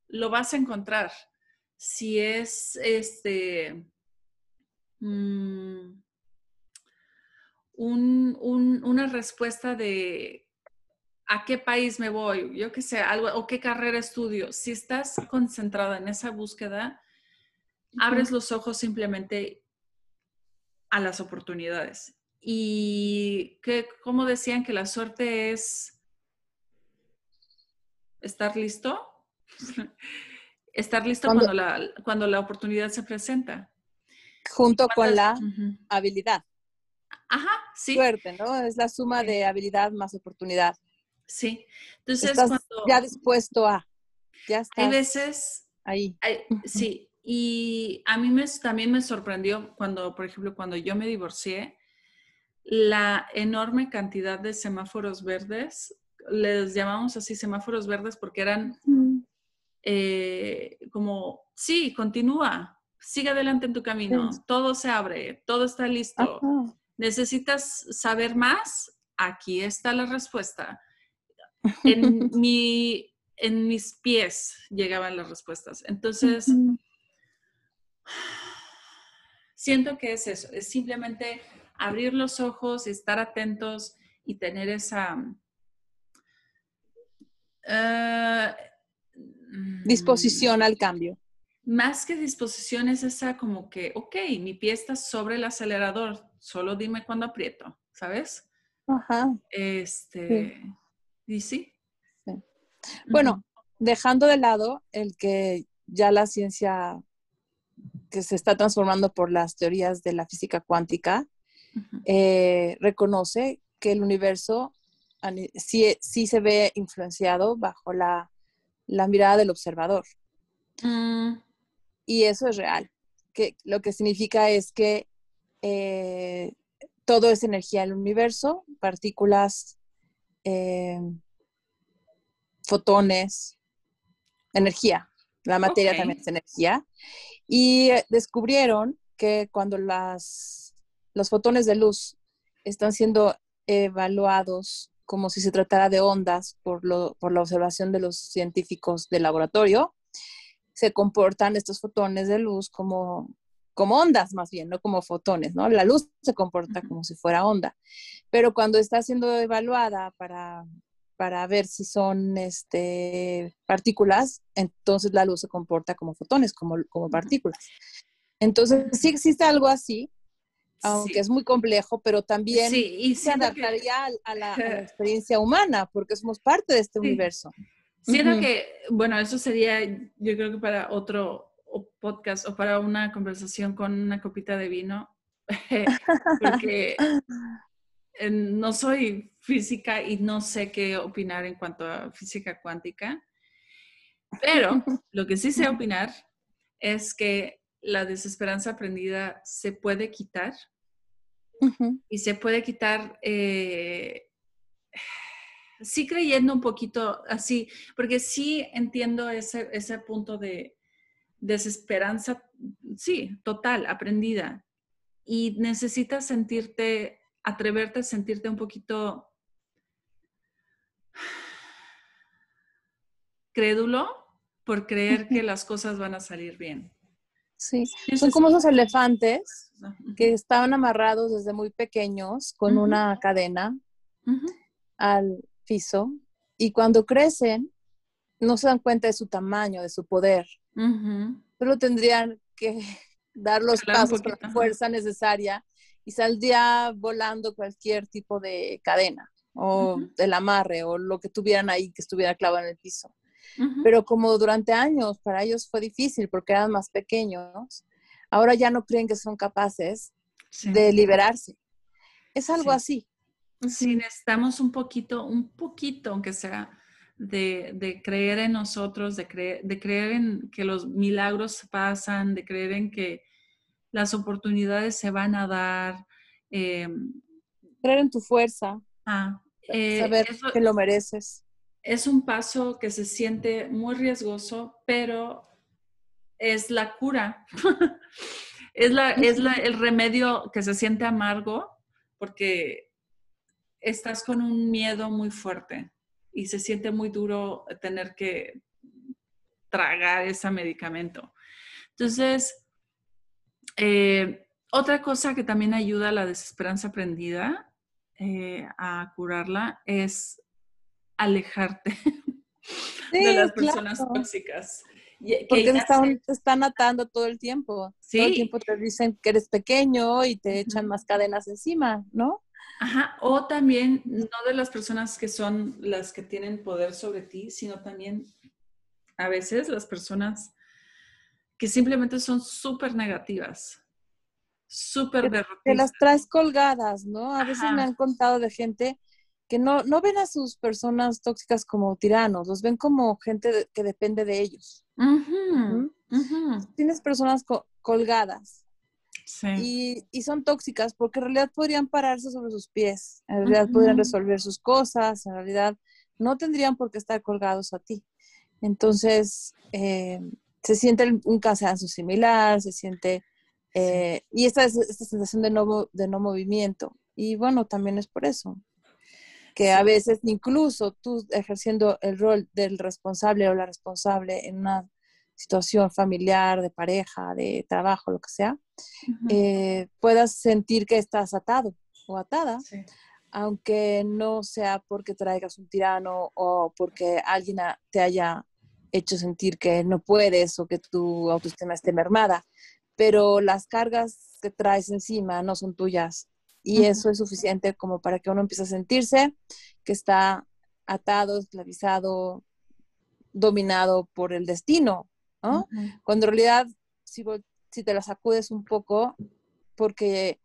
Speaker 1: lo vas a encontrar. Si es este mm, una respuesta de a qué país me voy, yo qué sé, algo, o qué carrera estudio. Si estás concentrada en esa búsqueda, abres los ojos simplemente a las oportunidades. Y que, como decían, que la suerte es estar listo, estar listo cuando, la, cuando la oportunidad se presenta.
Speaker 2: Junto con la habilidad.
Speaker 1: Ajá, sí.
Speaker 2: Suerte, ¿no? Es la suma de habilidad más oportunidad.
Speaker 1: Sí. Entonces,
Speaker 2: estás ya dispuesto a, ya estás
Speaker 1: Hay veces...
Speaker 2: Ahí.
Speaker 1: sí, y a mí me, también me sorprendió cuando, por ejemplo, cuando yo me divorcié, la enorme cantidad de semáforos verdes les llamamos así semáforos verdes porque eran eh, como, sí, continúa, sigue adelante en tu camino, todo se abre, todo está listo. ¿Necesitas saber más? Aquí está la respuesta. En, mi, en mis pies llegaban las respuestas. Entonces, siento que es eso, es simplemente abrir los ojos, estar atentos y tener esa...
Speaker 2: Eh, disposición al cambio.
Speaker 1: Más que disposición es esa como que, ok, mi pie está sobre el acelerador, solo dime cuándo aprieto, ¿sabes? Ajá. Este, y sí.
Speaker 2: Bueno, dejando de lado el que ya la ciencia que se está transformando por las teorías de la física cuántica, eh, reconoce que el universo sí, sí, se ve influenciado bajo la, mirada del observador. Mm. Y eso es real. Que lo que significa es que eh, todo es energía del universo, partículas, eh, fotones, energía. La materia también es energía. Y descubrieron que cuando las, los fotones de luz están siendo evaluados como si se tratara de ondas por, por la observación de los científicos del laboratorio, se comportan estos fotones de luz como, como ondas más bien, no como fotones, ¿no? La luz se comporta como si fuera onda, pero cuando está siendo evaluada para, para ver si son este, partículas, entonces la luz se comporta como fotones, como, como partículas. Entonces, sí existe algo así, aunque es muy complejo, pero también se adaptaría a, la, experiencia humana, porque somos parte de este universo.
Speaker 1: Siento que, bueno, eso sería, yo creo que para otro podcast o para una conversación con una copita de vino, porque no soy física y no sé qué opinar en cuanto a física cuántica, pero lo que sí sé opinar es que la desesperanza aprendida se puede quitar y se puede quitar, eh, sí creyendo un poquito así, porque sí entiendo ese, ese punto de desesperanza, sí, total, aprendida. Y necesitas sentirte, atreverte a sentirte un poquito crédulo por creer que las cosas van a salir bien.
Speaker 2: Sí, son como esos elefantes que estaban amarrados desde muy pequeños con una cadena al piso y cuando crecen no se dan cuenta de su tamaño, de su poder. Pero tendrían que dar los pasos con la fuerza necesaria y saldría volando cualquier tipo de cadena o del amarre o lo que tuvieran ahí que estuviera clavado en el piso. Pero como durante años para ellos fue difícil porque eran más pequeños, ahora ya no creen que son capaces de liberarse. Es algo así.
Speaker 1: Sí, necesitamos un poquito, un poquito, aunque sea, de, creer en nosotros, de, creer, de creer en que los milagros pasan, de creer en que las oportunidades se van a dar. Em,
Speaker 2: creer en tu fuerza. Ah, eh, saber que lo mereces
Speaker 1: es un paso que se siente muy riesgoso, pero es la cura. es la, es el remedio que se siente amargo porque estás con un miedo muy fuerte y se siente muy duro tener que tragar ese medicamento. Entonces, eh, otra cosa que también ayuda a la desesperanza aprendida eh, a curarla es alejarte de las personas tóxicas.
Speaker 2: Porque te están, están, atando todo el tiempo. Todo el tiempo te dicen que eres pequeño y te echan más cadenas encima, ¿no?
Speaker 1: Ajá, o también no de las personas que son las que tienen poder sobre ti, sino también a veces las personas que simplemente son súper negativas, súper derrotistas.
Speaker 2: Que las traes colgadas, ¿no? A veces me han contado de gente que no, no ven a sus personas tóxicas como tiranos, los ven como gente que depende de ellos. Tienes personas colgadas y, y, son tóxicas porque en realidad podrían pararse sobre sus pies, en realidad podrían resolver sus cosas, en realidad no tendrían por qué estar colgados a ti. Entonces, eh, se siente un cansancio similar, se siente, eh, y esta, esta sensación de no, de no movimiento. Y bueno, también es por eso, que a veces incluso tú ejerciendo el rol del responsable o la responsable en una situación familiar, de pareja, de trabajo, lo que sea, eh, puedas sentir que estás atado o atada, aunque no sea porque traigas un tirano o porque alguien te haya hecho sentir que no puedes o que tu autoestima esté mermada, pero las cargas que traes encima no son tuyas y eso es suficiente como para que uno empiece a sentirse que está atado, esclavizado, dominado por el destino, ¿no? Cuando en realidad, si, si te la sacudes un poco, porque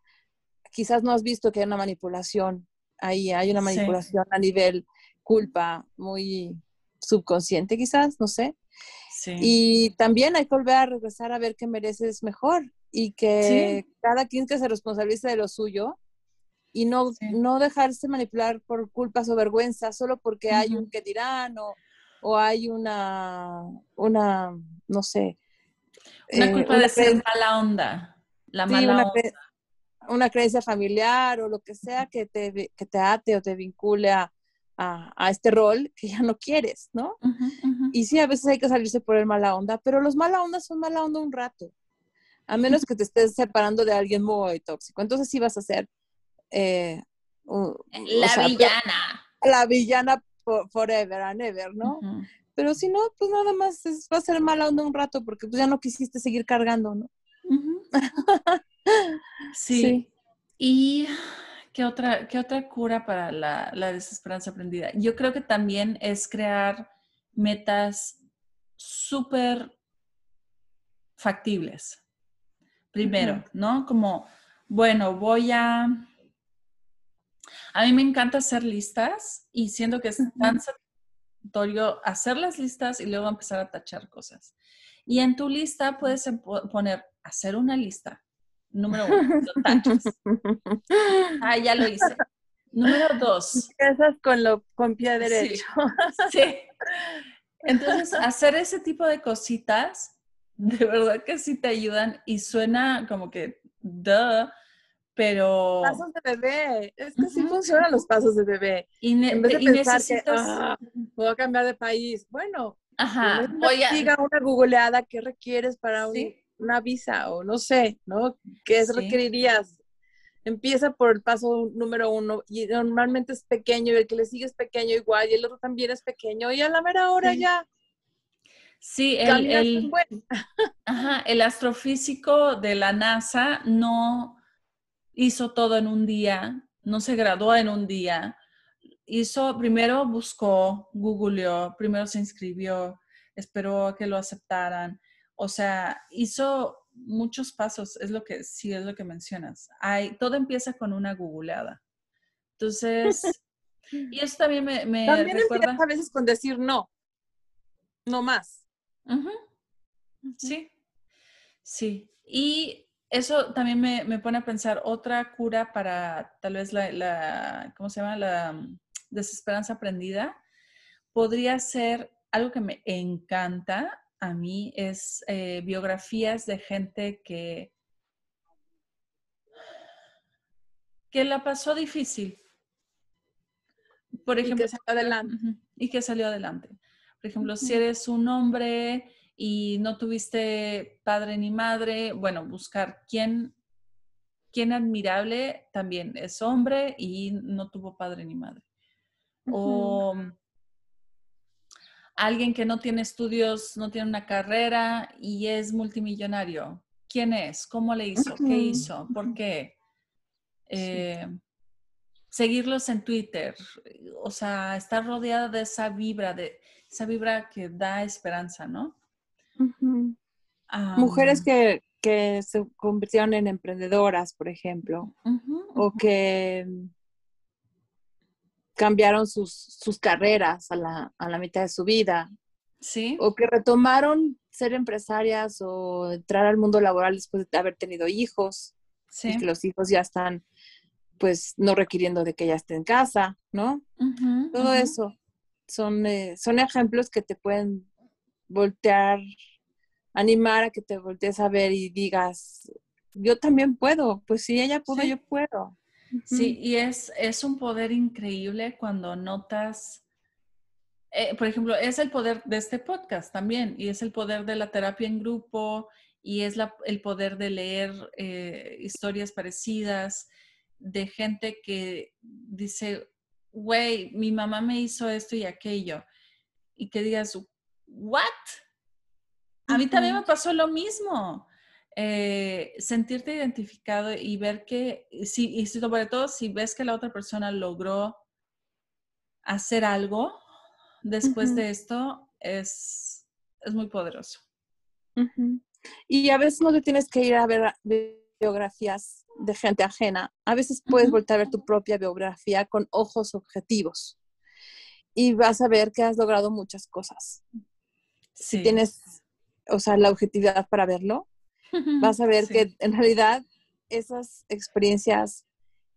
Speaker 2: quizás no has visto que hay una manipulación ahí, hay una manipulación a nivel culpa muy subconsciente quizás, no sé. Y también hay que volver a regresar a ver qué mereces mejor y que cada quien que se responsabilice de lo suyo y no, no dejarse manipular por culpas o vergüenzas solo porque hay un que dirán o, hay una, una, no sé.
Speaker 1: Una eh, culpa de ser mala onda. La mala
Speaker 2: una,
Speaker 1: onda.
Speaker 2: una creencia familiar o lo que sea que te, que te ate o te vincule a, a, este rol que ya no quieres, ¿no? Y sí, a veces hay que salirse por el mala onda, pero los mala onda son mala onda un rato, a menos que te estés separando de alguien muy tóxico. Entonces sí vas a ser... Eh,
Speaker 1: la villana.
Speaker 2: La villana forever and ever, ¿no? Pero si no, pues nada más va a ser mala onda un rato porque pues ya no quisiste seguir cargando, ¿no?
Speaker 1: sí. Y ¿Qué otra, qué otra cura para la, desesperanza aprendida? Yo creo que también es crear metas súper factibles. Primero, ¿no? Como, bueno, voy a... A mí me encanta hacer listas y siento que es tan satisfactorio hacer las listas y luego empezar a tachar cosas. Y en tu lista puedes poner hacer una lista, Número uno, lo tachas. Ah, ya lo hice. Número dos.
Speaker 2: Empiezas con, lo, con pie derecho.
Speaker 1: Sí. Entonces, hacer ese tipo de cositas, de verdad que sí te ayudan y suena como que, duh, pero...
Speaker 2: Pasos de bebé. Es que sí funcionan los pasos de bebé.
Speaker 1: Y, en vez de pensar necesitas... que,
Speaker 2: ah, voy a cambiar de país. Bueno,
Speaker 1: Ajá.
Speaker 2: Diga una googleada qué requieres para un una visa o no sé, ¿no? ¿Qué requerirías? Empieza por el paso número uno y normalmente es pequeño y el que le sigue es pequeño igual y el otro también es pequeño y a la mera hora ya.
Speaker 1: Sí, el, el, ajá, el astrofísico de la NASA no hizo todo en un día, no se graduó en un día. Hizo, primero buscó, googleó, primero se inscribió, esperó a que lo aceptaran o sea, hizo muchos pasos, es lo que sí es lo que mencionas. Hay, todo empieza con una googleada. Entonces, y eso también me, me
Speaker 2: también recuerda. a veces con decir no, no más.
Speaker 1: Sí, sí. Y eso también me, me, pone a pensar otra cura para tal vez la, la, ¿cómo se llama? La mm, desesperanza aprendida. Podría ser algo que me encanta a mí es eh, biografías de gente que, que la pasó difícil. Por ejemplo,
Speaker 2: y que salió adelante.
Speaker 1: y que salió adelante. Por ejemplo, si eres un hombre y no tuviste padre ni madre, bueno, buscar quién, quién admirable también es hombre y no tuvo padre ni madre. O alguien que no tiene estudios, no tiene una carrera y es multimillonario. ¿Quién es? ¿Cómo le hizo? ¿Qué hizo? ¿Por qué? Eh, seguirlos en Twitter, o sea, estar rodeada de esa vibra, de esa vibra que da esperanza, ¿no?
Speaker 2: Mujeres que, se convirtieron en emprendedoras, por ejemplo, o que cambiaron sus, sus carreras a la, a la, mitad de su vida.
Speaker 1: Sí.
Speaker 2: O que retomaron ser empresarias o entrar al mundo laboral después de haber tenido hijos. Sí. Y que los hijos ya están, pues, no requiriendo de que ella esté en casa, ¿no? Todo eso. son, eh, son ejemplos que te pueden voltear, animar a que te voltees a ver y digas, yo también puedo, pues si ella pudo, yo puedo.
Speaker 1: Sí, y es, es un poder increíble cuando notas, eh, por ejemplo, es el poder de este podcast también, y es el poder de la terapia en grupo, y es el poder de leer eh, historias parecidas de gente que dice, güey, mi mamá me hizo esto y aquello, y que digas, ¿what? A mí también me pasó lo mismo. Eh, sentirte identificado y ver que, si, y sobre todo si ves que la otra persona logró hacer algo después de esto, es, es muy poderoso.
Speaker 2: Y a veces no te tienes que ir a ver biografías de gente ajena. A veces puedes volver a ver tu propia biografía con ojos objetivos y vas a ver que has logrado muchas cosas. Si tienes, o sea, la objetividad para verlo, vas a ver que en realidad esas experiencias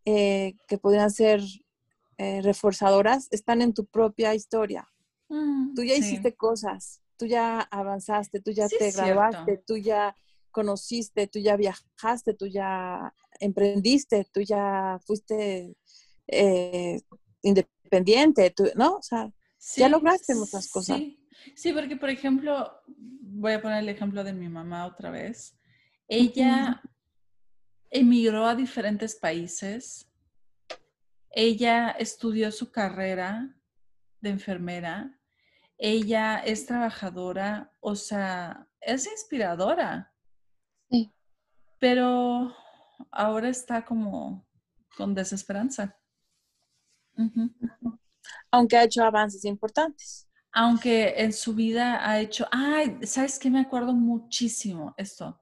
Speaker 2: eh, que podrían ser eh, reforzadoras están en tu propia historia. Mm, tú ya hiciste cosas, tú ya avanzaste, tú ya te graduaste, tú ya conociste, tú ya viajaste, tú ya emprendiste, tú ya fuiste eh, independiente, tú, ¿no? O sea, ya lograste muchas cosas.
Speaker 1: Sí, porque por ejemplo, voy a poner el ejemplo de mi mamá otra vez. Ella emigró a diferentes países. Ella estudió su carrera de enfermera. Ella es trabajadora, o sea, es inspiradora. Sí. Pero ahora está como con desesperanza.
Speaker 2: Aunque ha hecho avances importantes.
Speaker 1: Aunque en su vida ha hecho, ay, ¿sabes qué? Me acuerdo muchísimo esto.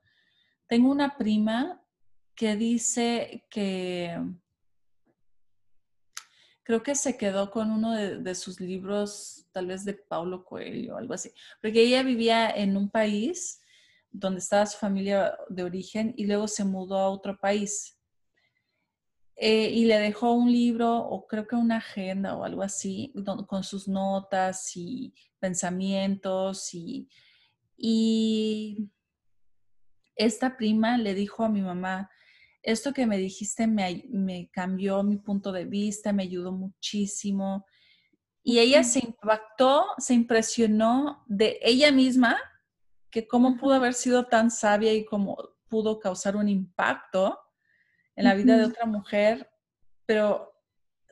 Speaker 1: Tengo una prima que dice que creo que se quedó con uno de, sus libros, tal vez de Paulo Coelho o algo así, porque ella vivía en un país donde estaba su familia de origen y luego se mudó a otro país. Eh, y le dejó un libro o creo que una agenda o algo así con sus notas y pensamientos y, y esta prima le dijo a mi mamá, esto que me dijiste me, cambió mi punto de vista, me ayudó muchísimo. Y ella se impactó, se impresionó de ella misma, que cómo pudo haber sido tan sabia y cómo pudo causar un impacto en la vida de otra mujer, pero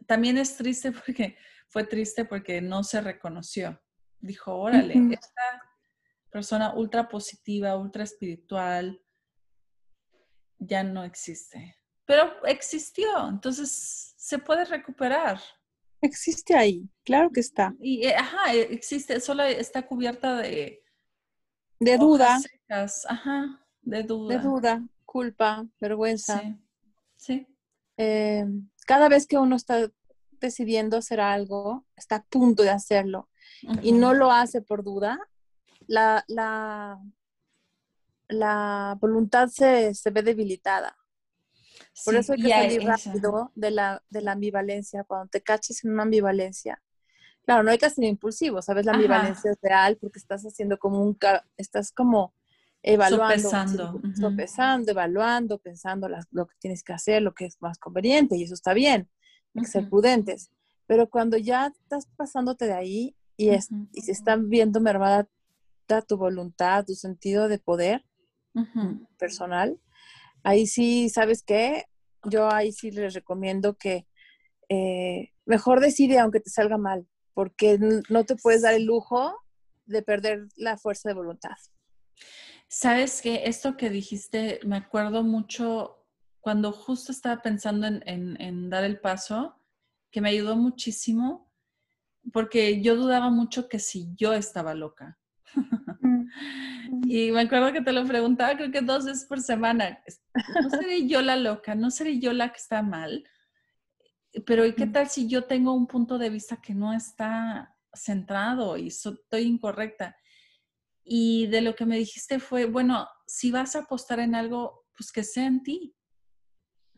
Speaker 1: también es triste porque fue triste porque no se reconoció. Dijo, órale, esta persona ultra positiva, ultra espiritual, ya no existe. Pero existió, entonces se puede recuperar.
Speaker 2: Existe ahí, claro que está.
Speaker 1: Y, eh, ajá, e, existe, solo está cubierta de...
Speaker 2: De duda.
Speaker 1: Ajá, de duda.
Speaker 2: De duda, culpa, vergüenza.
Speaker 1: Sí. Sí.
Speaker 2: Em, cada vez que uno está decidiendo hacer algo, está a punto de hacerlo y no lo hace por duda, la, la, la voluntad se, ve debilitada. Por eso hay que salir rápido de la, de la ambivalencia, cuando te caches en una ambivalencia. Claro, no hay que ser impulsivo, ¿sabes? La ambivalencia es real porque estás haciendo como un, estás como evaluando, sopesando, evaluando, pensando lo que tienes que hacer, lo que es más conveniente y eso está bien, hay que ser prudentes. Pero cuando ya estás pasándote de ahí y, es, y se están viendo mermada tu voluntad, tu sentido de poder personal, ahí sí, ¿sabes qué? Yo ahí sí les recomiendo que eh, mejor decide aunque te salga mal, porque no te puedes dar el lujo de perder la fuerza de voluntad.
Speaker 1: Sabes que esto que dijiste, me acuerdo mucho cuando justo estaba pensando en, en dar el paso, que me ayudó muchísimo, porque yo dudaba mucho que si yo estaba loca. Mm. Y me acuerdo que te lo preguntaba creo que dos veces por semana. ¿No seré yo la loca? ¿No seré yo la que está mal? Pero ¿y qué mm. tal si yo tengo un punto de vista que no está centrado y estoy incorrecta? Y de lo que me dijiste fue, bueno, si vas a apostar en algo, pues que sea en ti.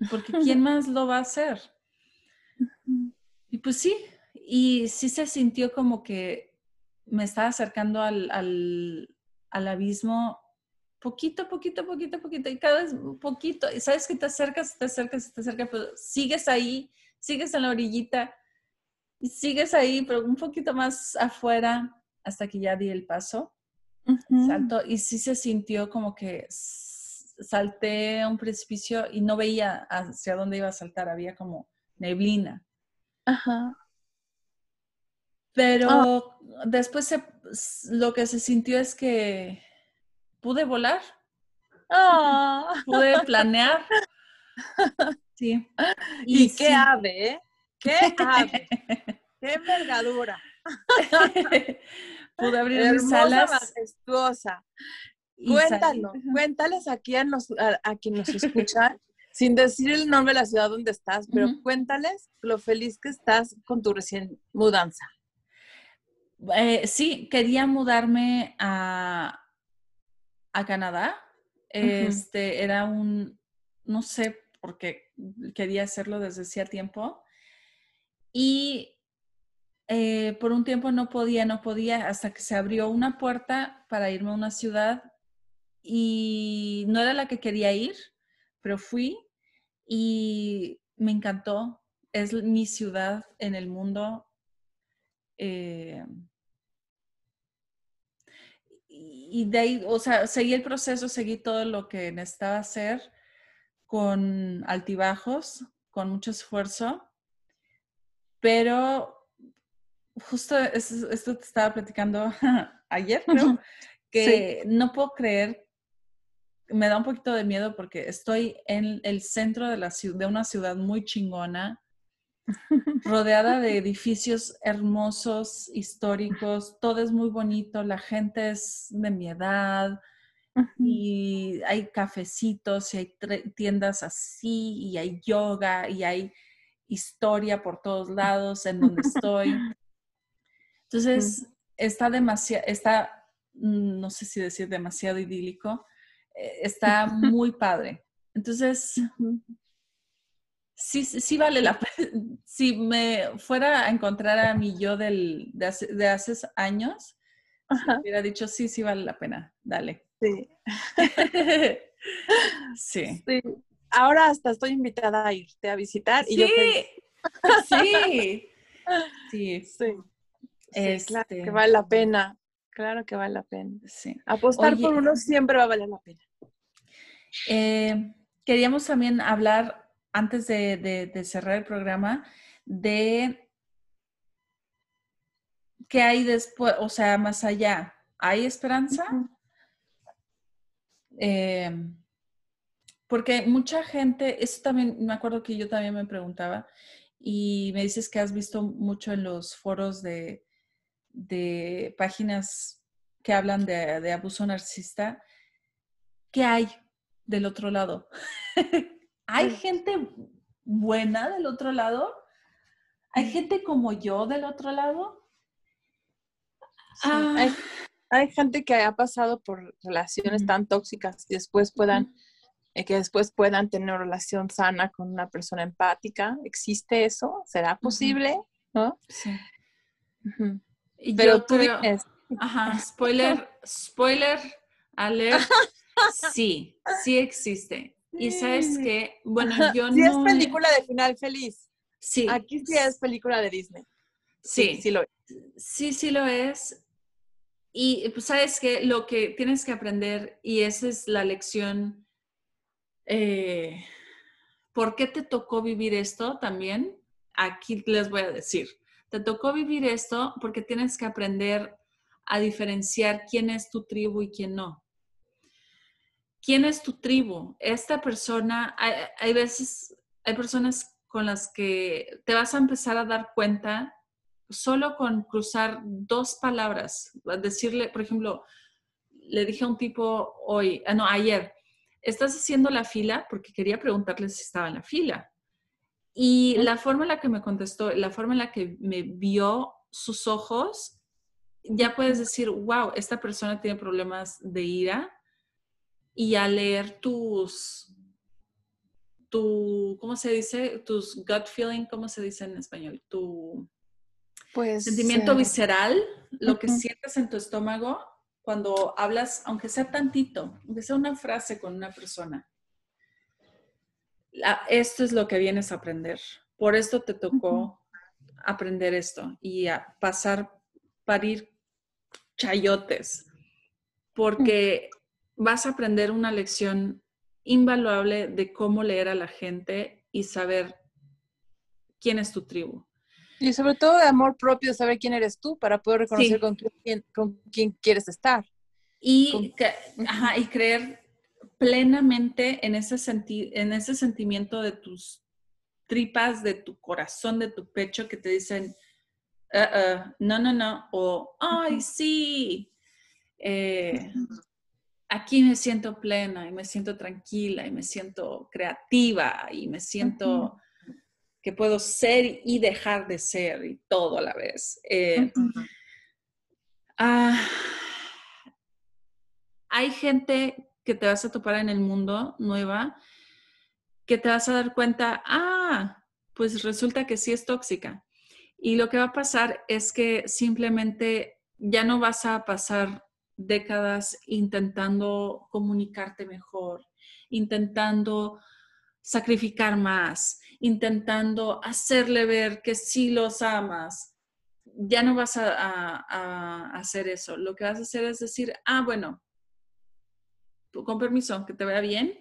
Speaker 1: Porque ¿quién más lo va a hacer? Y pues sí, y sí se sintió como que me estaba acercando al, al, al abismo poquito, poquito, poquito, poquito, y cada vez poquito, y sabes que te acercas, te acercas, te acercas, pero sigues ahí, sigues en la orillita, y sigues ahí, pero un poquito más afuera, hasta que ya di el paso, salto, y sí se sintió como que salté a un precipicio y no veía hacia dónde iba a saltar, había como neblina. Ajá. Pero ah. después lo que se sintió es que pude volar. Ah. Pude planear.
Speaker 2: Sí. Y, qué ave. ¿Qué ave? ¡Qué envergadura!
Speaker 1: Pude abrir mis alas.
Speaker 2: majestuosa. Cuéntanos, cuéntales aquí a, a, quienes nos escuchan, sin decir el nombre de la ciudad donde estás, pero cuéntales lo feliz que estás con tu recién mudanza.
Speaker 1: Eh, sí, quería mudarme a, a Canadá. Este era un, no sé por qué quería hacerlo desde hacía tiempo. Y eh, por un tiempo no podía, no podía, hasta que se abrió una puerta para irme a una ciudad y no era la que quería ir, pero fui y me encantó. Es mi ciudad en el mundo. Eh, y de ahí, o sea, seguí el proceso, seguí todo lo que necesitaba hacer con altibajos, con mucho esfuerzo, pero justo esto te estaba platicando ayer, creo, que no puedo creer, me da un poquito de miedo porque estoy en el centro de, la, de una ciudad muy chingona, rodeada de edificios hermosos, históricos, todo es muy bonito, la gente es de mi edad y hay cafecitos y hay tiendas así y hay yoga y hay historia por todos lados en donde estoy. Entonces, está demasiado, está, mm, no sé si decir demasiado idílico, eh, está muy padre. Entonces, sí, sí vale la pena. Si me fuera a encontrar a mi yo del, de, hace, años, hubiera dicho, sí, sí vale la pena, dale.
Speaker 2: Sí. sí. sí. Ahora hasta estoy invitada a irte a visitar.
Speaker 1: Sí. sí. Sí.
Speaker 2: Sí. Claro que este vale la pena. Claro que vale la pena. Sí. Apostar por uno siempre va a valer la pena.
Speaker 1: Eh, queríamos también hablar antes de, cerrar el programa, de qué hay después, o sea, más allá. ¿Hay esperanza? Eh, porque mucha gente, eso también, me acuerdo que yo también me preguntaba, y me dices que has visto mucho en los foros de, páginas que hablan de, de abuso narcisista, ¿qué hay del otro lado? hay gente buena del otro lado, hay gente como yo del otro lado.
Speaker 2: Ah. hay, gente que ha pasado por relaciones tan tóxicas y después puedan, eh, que después puedan tener una relación sana con una persona empática. ¿Existe eso? ¿Será posible? ¿No? Sí.
Speaker 1: Pero tú Ajá, spoiler, spoiler, alert. Sí, sí existe. Y sabes que, bueno, yo
Speaker 2: sí no... es película de final feliz. Sí. Aquí sí es película de Disney.
Speaker 1: Sí, sí, lo es. Sí, sí lo es. Y pues sabes que lo que tienes que aprender, y esa es la lección, eh, ¿por qué te tocó vivir esto también? Aquí les voy a decir, te tocó vivir esto porque tienes que aprender a diferenciar quién es tu tribu y quién no. ¿Quién es tu tribu? Esta persona, hay, veces, hay personas con las que te vas a empezar a dar cuenta solo con cruzar dos palabras, decirle, por ejemplo, le dije a un tipo hoy, ah, no, ayer, estás haciendo la fila porque quería preguntarle si estaba en la fila. Y la forma en la que me contestó, la forma en la que me vio sus ojos, ya puedes decir, wow, esta persona tiene problemas de ira y a leer tus, tu, ¿cómo se dice? Tus gut feeling, ¿cómo se dice en español? Tu, Pues, Sentimiento eh, visceral, lo que sientes en tu estómago cuando hablas, aunque sea tantito, aunque sea una frase con una persona. Esto es lo que vienes a aprender. Por esto te tocó aprender esto y a pasar, parir chayotes, porque vas a aprender una lección invaluable de cómo leer a la gente y saber quién es tu tribu.
Speaker 2: Y sobre todo de amor propio, saber quién eres tú para poder reconocer con, quién, con quién quieres estar.
Speaker 1: Y, y creer plenamente en ese, en ese sentimiento de tus tripas, de tu corazón, de tu pecho que te dicen, uh no, no, no, o, ay, sí, eh, aquí me siento plena y me siento tranquila y me siento creativa y me siento que puedo ser y dejar de ser y todo a la vez. Eh, ah, hay gente que te vas a topar en el mundo nueva que te vas a dar cuenta, ah, pues resulta que sí es tóxica. Y lo que va a pasar es que simplemente ya no vas a pasar décadas intentando comunicarte mejor, intentando sacrificar más, intentando hacerle ver que sí los amas. Ya no vas a, hacer eso. Lo que vas a hacer es decir, ah, bueno, con permiso, que te vea bien.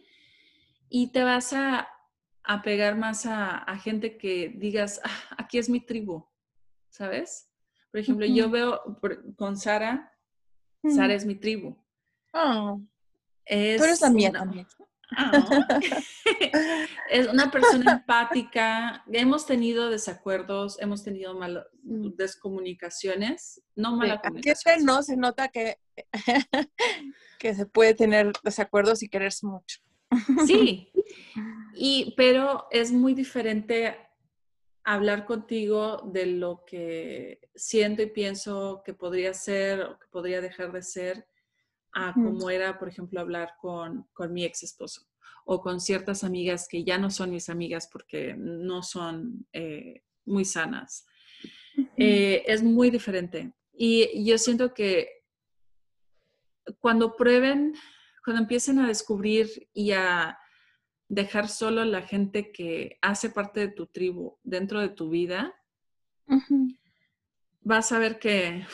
Speaker 1: Y te vas a, pegar más a, gente que digas, ah, aquí es mi tribu, ¿sabes? Por ejemplo, yo veo con Sara, Sara es mi tribu.
Speaker 2: Oh. Es Tú eres la mía también.
Speaker 1: Ah. es una persona empática. Hemos tenido desacuerdos, hemos tenido mal, mm. descomunicaciones, no mala
Speaker 2: comunicación. no se nota que, que se puede tener desacuerdos y quererse mucho.
Speaker 1: Sí, y, pero es muy diferente hablar contigo de lo que siento y pienso que podría ser o que podría dejar de ser a como era, por ejemplo, hablar con, mi ex esposo o con ciertas amigas que ya no son mis amigas porque no son eh, muy sanas. Eh, es muy diferente. Y yo siento que cuando prueben, cuando empiecen a descubrir y a dejar solo a la gente que hace parte de tu tribu dentro de tu vida, vas a ver que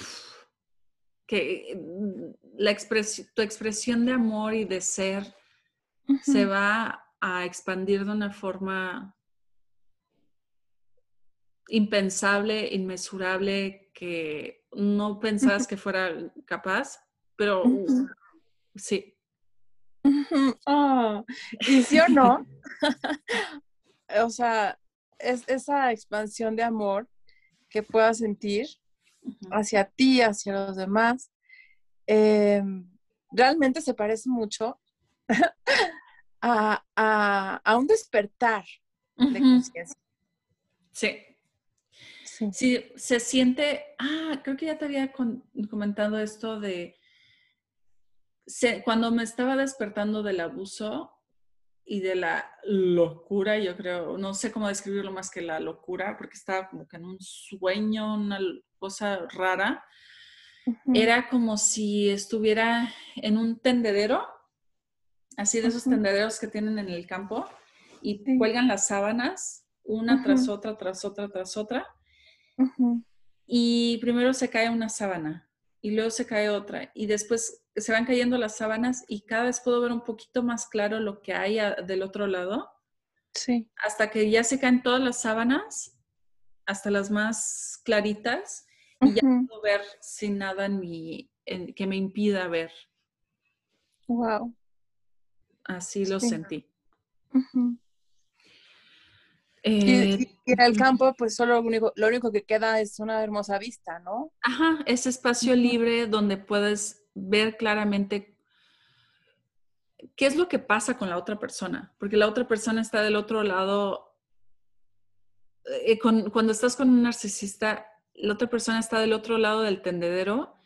Speaker 1: que mm, la tu expresión de amor y de ser se va a expandir de una forma impensable, inmesurable, que no pensabas que fuera capaz, pero sí.
Speaker 2: Ah, y sí o no, o sea, es esa expansión de amor que puedas sentir hacia ti, hacia los demás, em, realmente se parece mucho a, un despertar de conciencia.
Speaker 1: Sí. sí. se siente, ah, creo que ya te había comentado esto de, cuando me estaba despertando del abuso y de la locura, yo creo, no sé cómo describirlo más que la locura, porque estaba como que en un sueño, una cosa rara. Era como si estuviera en un tendedero, así de esos tendederos que tienen en el campo, y cuelgan las sábanas una tras otra, tras otra, tras otra. Y primero se cae una sábana y luego se cae otra y después se van cayendo las sábanas y cada vez puedo ver un poquito más claro lo que hay del otro lado.
Speaker 2: Sí.
Speaker 1: Hasta que ya se caen todas las sábanas, hasta las más claritas y ya puedo ver sin nada en mi, que me impida ver.
Speaker 2: Wow.
Speaker 1: Así lo sentí.
Speaker 2: Eh, y, en el campo, pues solo lo único, lo único que queda es una hermosa vista, ¿no?
Speaker 1: Ajá, ese espacio libre donde puedes ver claramente qué es lo que pasa con la otra persona, porque la otra persona está del otro lado. Eh, cuando estás con un narcisista, la otra persona está del otro lado del tendedero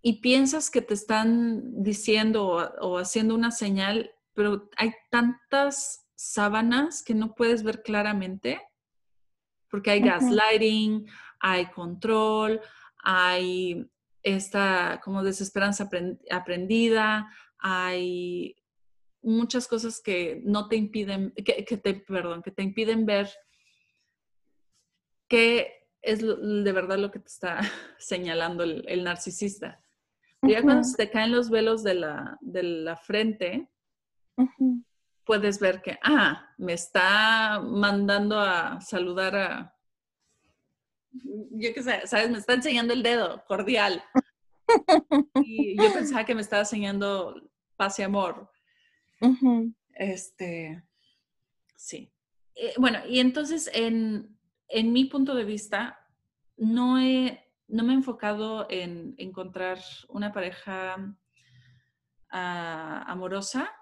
Speaker 1: y piensas que te están diciendo o, haciendo una señal, pero hay tantas sábanas que no puedes ver claramente porque hay gaslighting, hay control, hay esta como desesperanza aprendida, hay muchas cosas que no te impiden, que, te, perdón, que te impiden ver qué es de verdad lo que te está señalando el, narcisista. ya cuando se te caen los velos de la, de la frente, puedes ver que, ah, me está mandando a saludar a, yo qué sé, ¿sabes? Me está enseñando el dedo, cordial. Y yo pensaba que me estaba enseñando paz y amor. Este, sí. Eh, bueno, y entonces en, en, mi punto de vista, no, he, no me he enfocado en encontrar una pareja ah, amorosa,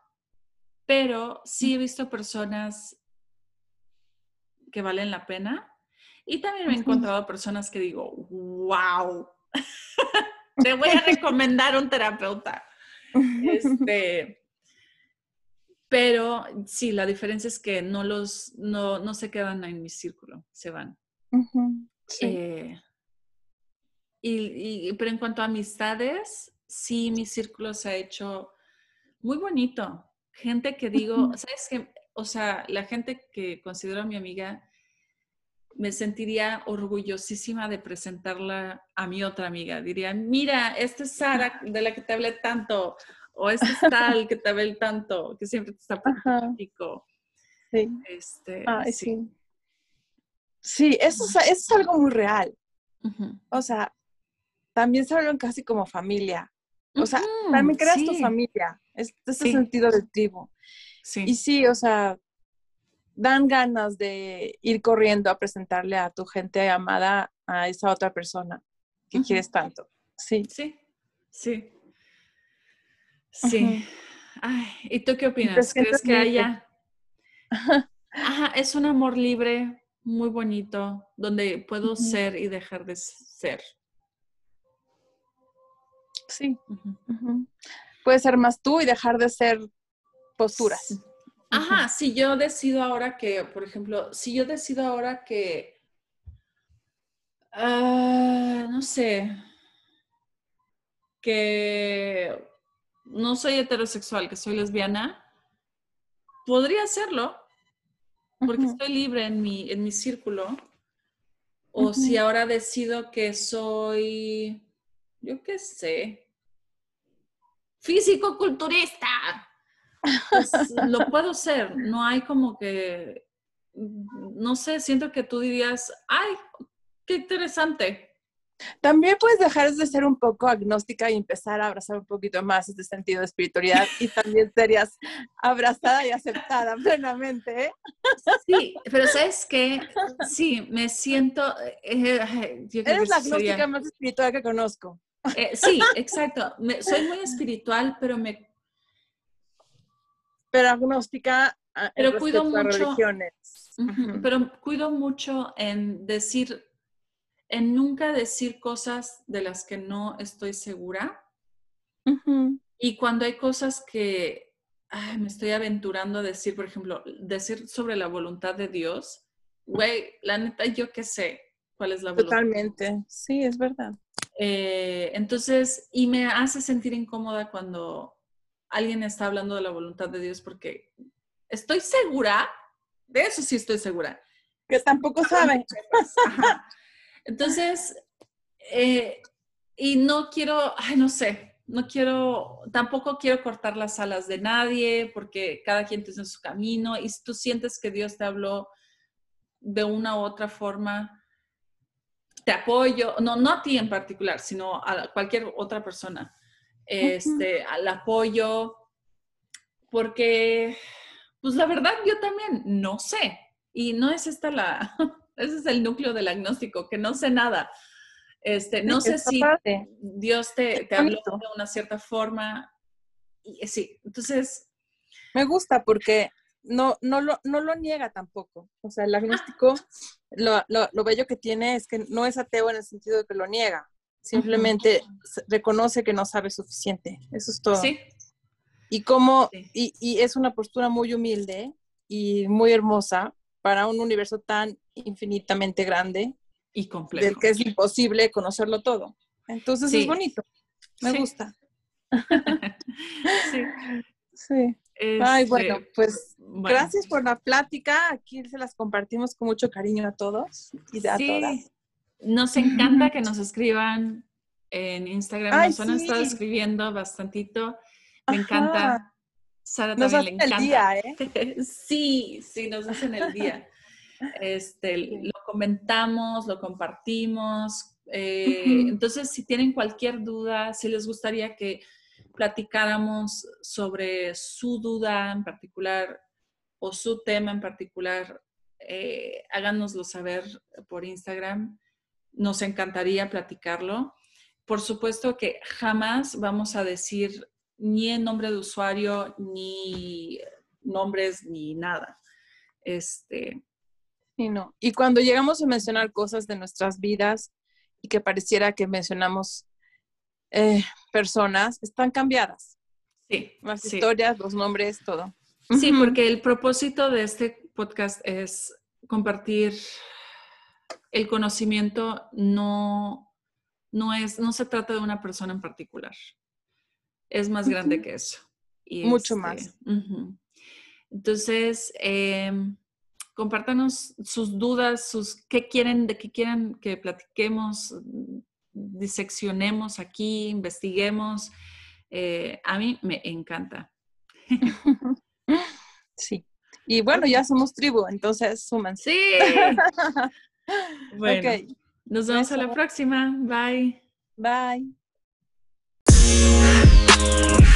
Speaker 1: pero sí he visto personas que valen la pena y también me he encontrado personas que digo, wow, te voy a recomendar un terapeuta. Este, pero sí, la diferencia es que no los, no, no se quedan en mi círculo, se van. sí. Eh, y, pero en cuanto a amistades, sí, mi círculo se ha hecho muy bonito. Gente que digo, ¿sabes qué? O sea, la gente que considero mi amiga, me sentiría orgullosísima de presentarla a mi otra amiga. Diría, mira, esta es Sara de la que te hablé tanto, o esta es tal que te hablé tanto, que siempre te está práctico.
Speaker 2: Sí. Este, sí. sí. eso es, algo muy real. O sea, también se hablan casi como familia. O sea, también creas tu familia. Es, ese sentido del tribu. Sí. Y sí, o sea, dan ganas de ir corriendo a presentarle a tu gente amada a esa otra persona que quieres tanto. Sí.
Speaker 1: Sí, sí. Sí. ¿Y tú qué opinas? ¿Crees que haya? Ajá, es un amor libre, muy bonito, donde puedo ser y dejar de ser.
Speaker 2: Sí. Puede ser más tú y dejar de ser posturas.
Speaker 1: Ajá, si yo decido ahora que, por ejemplo, si yo decido ahora que, ah, no sé, que no soy heterosexual, que soy lesbiana, podría hacerlo, porque estoy libre en mi, en mi círculo. O si ahora decido que soy, yo qué sé, físico-culturista pues, lo puedo ser. No hay como que, no sé, siento que tú dirías, ay, qué interesante.
Speaker 2: También puedes dejar de ser un poco agnóstica y empezar a abrazar un poquito más este sentido de espiritualidad y también serías abrazada y aceptada plenamente. ¿eh?
Speaker 1: Sí, pero sabes que sí, me siento...
Speaker 2: Eh, eh, Eres la agnóstica más espiritual que conozco.
Speaker 1: sí, exacto. soy muy espiritual, pero me
Speaker 2: pero agnóstica
Speaker 1: ah, pero cuido mucho, religiones. Pero cuido mucho en decir, en nunca decir cosas de las que no estoy segura. Y cuando hay cosas que me estoy aventurando a decir, por ejemplo, decir sobre la voluntad de Dios, güey, la neta, yo qué sé cuál es la voluntad.
Speaker 2: Totalmente, sí, es verdad.
Speaker 1: Eh, entonces, y me hace sentir incómoda cuando alguien está hablando de la voluntad de Dios porque estoy segura, de eso sí estoy segura.
Speaker 2: Que tampoco sabe.
Speaker 1: Entonces, eh, y no quiero, ay, no sé, no quiero, tampoco quiero cortar las alas de nadie porque cada quien tiene su camino y si tú sientes que Dios te habló de una u otra forma, te apoyo, no, no a ti en particular, sino a cualquier otra persona este, al apoyo, porque, pues la verdad yo también no sé. Y no es esta la, ese es el núcleo del agnóstico, que no sé nada. Este, no sé si Dios te, te habló de una cierta forma. Y, sí, entonces...
Speaker 2: Me gusta porque no, no, lo, no lo niega tampoco. O sea, el agnóstico, lo, lo, lo, bello que tiene es que no es ateo en el sentido de que lo niega. Simplemente reconoce que no sabe suficiente. Eso es todo. Sí. Y como, y, y, es una postura muy humilde y muy hermosa para un universo tan infinitamente grande
Speaker 1: Y complejo.
Speaker 2: Del que es imposible conocerlo todo. Entonces es bonito. Me gusta. sí. Sí. Ay, bueno, este, pues gracias por la plática. Aquí se las compartimos con mucho cariño a todos y a todas.
Speaker 1: Nos encanta que nos escriban en Instagram. nos han estado escribiendo bastantito. Me encanta. Sara también le encanta. El día, ¿eh? sí, sí, nos hacen el día. Este, Lo comentamos, lo compartimos. Eh, entonces, si tienen cualquier duda, si les gustaría que platicáramos sobre su duda en particular o su tema en particular, eh, háganoslo saber por Instagram. Nos encantaría platicarlo. Por supuesto que jamás vamos a decir ni el nombre de usuario, ni nombres, ni nada. Este.
Speaker 2: Y no. Y cuando llegamos a mencionar cosas de nuestras vidas y que pareciera que mencionamos eh, personas, están cambiadas.
Speaker 1: Sí.
Speaker 2: Las historias, los nombres, todo.
Speaker 1: Sí, porque el propósito de este podcast es compartir el conocimiento, no, no, es, no se trata de una persona en particular es más grande que eso.
Speaker 2: Mucho más. Este,
Speaker 1: Entonces, em, compártanos sus dudas, sus qué quieren, de qué quieren que platiquemos, diseccionemos aquí, investiguemos. Eh, a mí me encanta.
Speaker 2: Sí. Y bueno, ya somos tribu, entonces súmanse.
Speaker 1: Sí. bueno, nos vemos a la próxima. Bye.
Speaker 2: Bye.
Speaker 3: Bye.